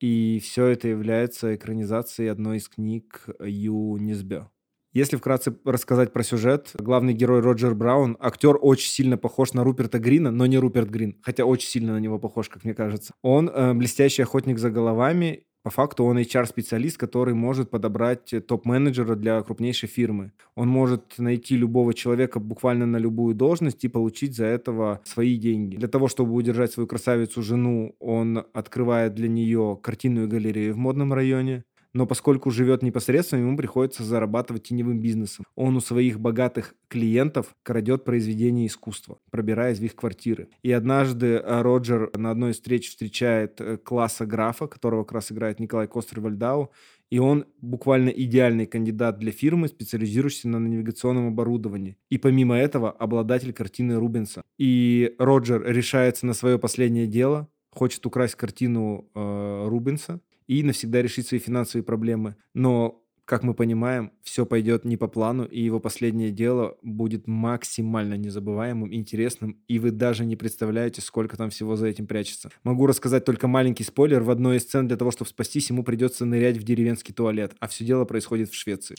И все это является экранизацией одной из книг Ю Низбё. Если вкратце рассказать про сюжет, главный герой Роджер Браун, актер очень сильно похож на Руперта Грина, но не Руперт Грин, хотя очень сильно на него похож, как мне кажется. Он э, блестящий охотник за головами, по факту он HR-специалист, который может подобрать топ-менеджера для крупнейшей фирмы. Он может найти любого человека буквально на любую должность и получить за этого свои деньги. Для того, чтобы удержать свою красавицу жену, он открывает для нее картинную галерею в модном районе. Но поскольку живет непосредственно, ему приходится зарабатывать теневым бизнесом. Он у своих богатых клиентов крадет произведения искусства, пробираясь в их квартиры. И однажды э, Роджер на одной из встреч встречает э, класса графа, которого как раз играет Николай Костер-Вальдау, и он буквально идеальный кандидат для фирмы, специализирующейся на навигационном оборудовании. И помимо этого обладатель картины Рубенса. И Роджер решается на свое последнее дело, хочет украсть картину э, Рубенса и навсегда решить свои финансовые проблемы. Но, как мы понимаем, все пойдет не по плану, и его последнее дело будет максимально незабываемым, интересным, и вы даже не представляете, сколько там всего за этим прячется. Могу рассказать только маленький спойлер. В одной из сцен для того, чтобы спастись, ему придется нырять в деревенский туалет, а все дело происходит в Швеции.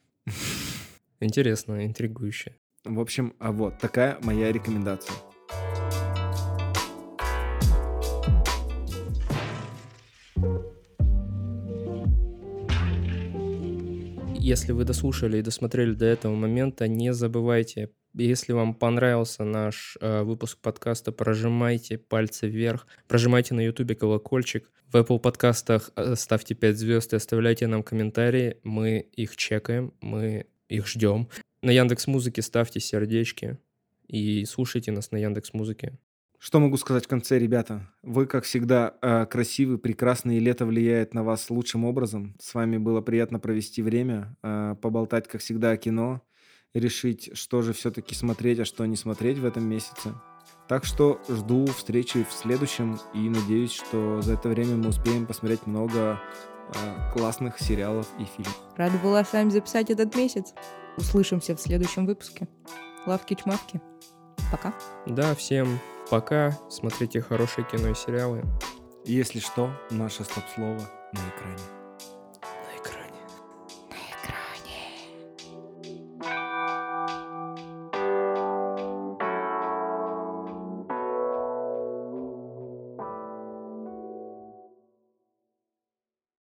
Интересно, интригующе. В общем, а вот такая моя рекомендация. Если вы дослушали и досмотрели до этого момента, не забывайте, если вам понравился наш э, выпуск подкаста, прожимайте пальцы вверх, прожимайте на ютубе колокольчик, в Apple подкастах э, ставьте 5 звезд и оставляйте нам комментарии, мы их чекаем, мы их ждем. На Яндекс Музыке ставьте сердечки и слушайте нас на Яндекс Музыке. Что могу сказать в конце, ребята? Вы, как всегда, э, красивы, прекрасны, и лето влияет на вас лучшим образом. С вами было приятно провести время, э, поболтать, как всегда, о кино, решить, что же все-таки смотреть, а что не смотреть в этом месяце. Так что жду встречи в следующем и надеюсь, что за это время мы успеем посмотреть много э, классных сериалов и фильмов. Рада была с вами записать этот месяц. Услышимся в следующем выпуске. Лавки-чмавки. Пока. Да, всем пока, смотрите хорошие кино и сериалы. Если что, наше стоп-слово на экране.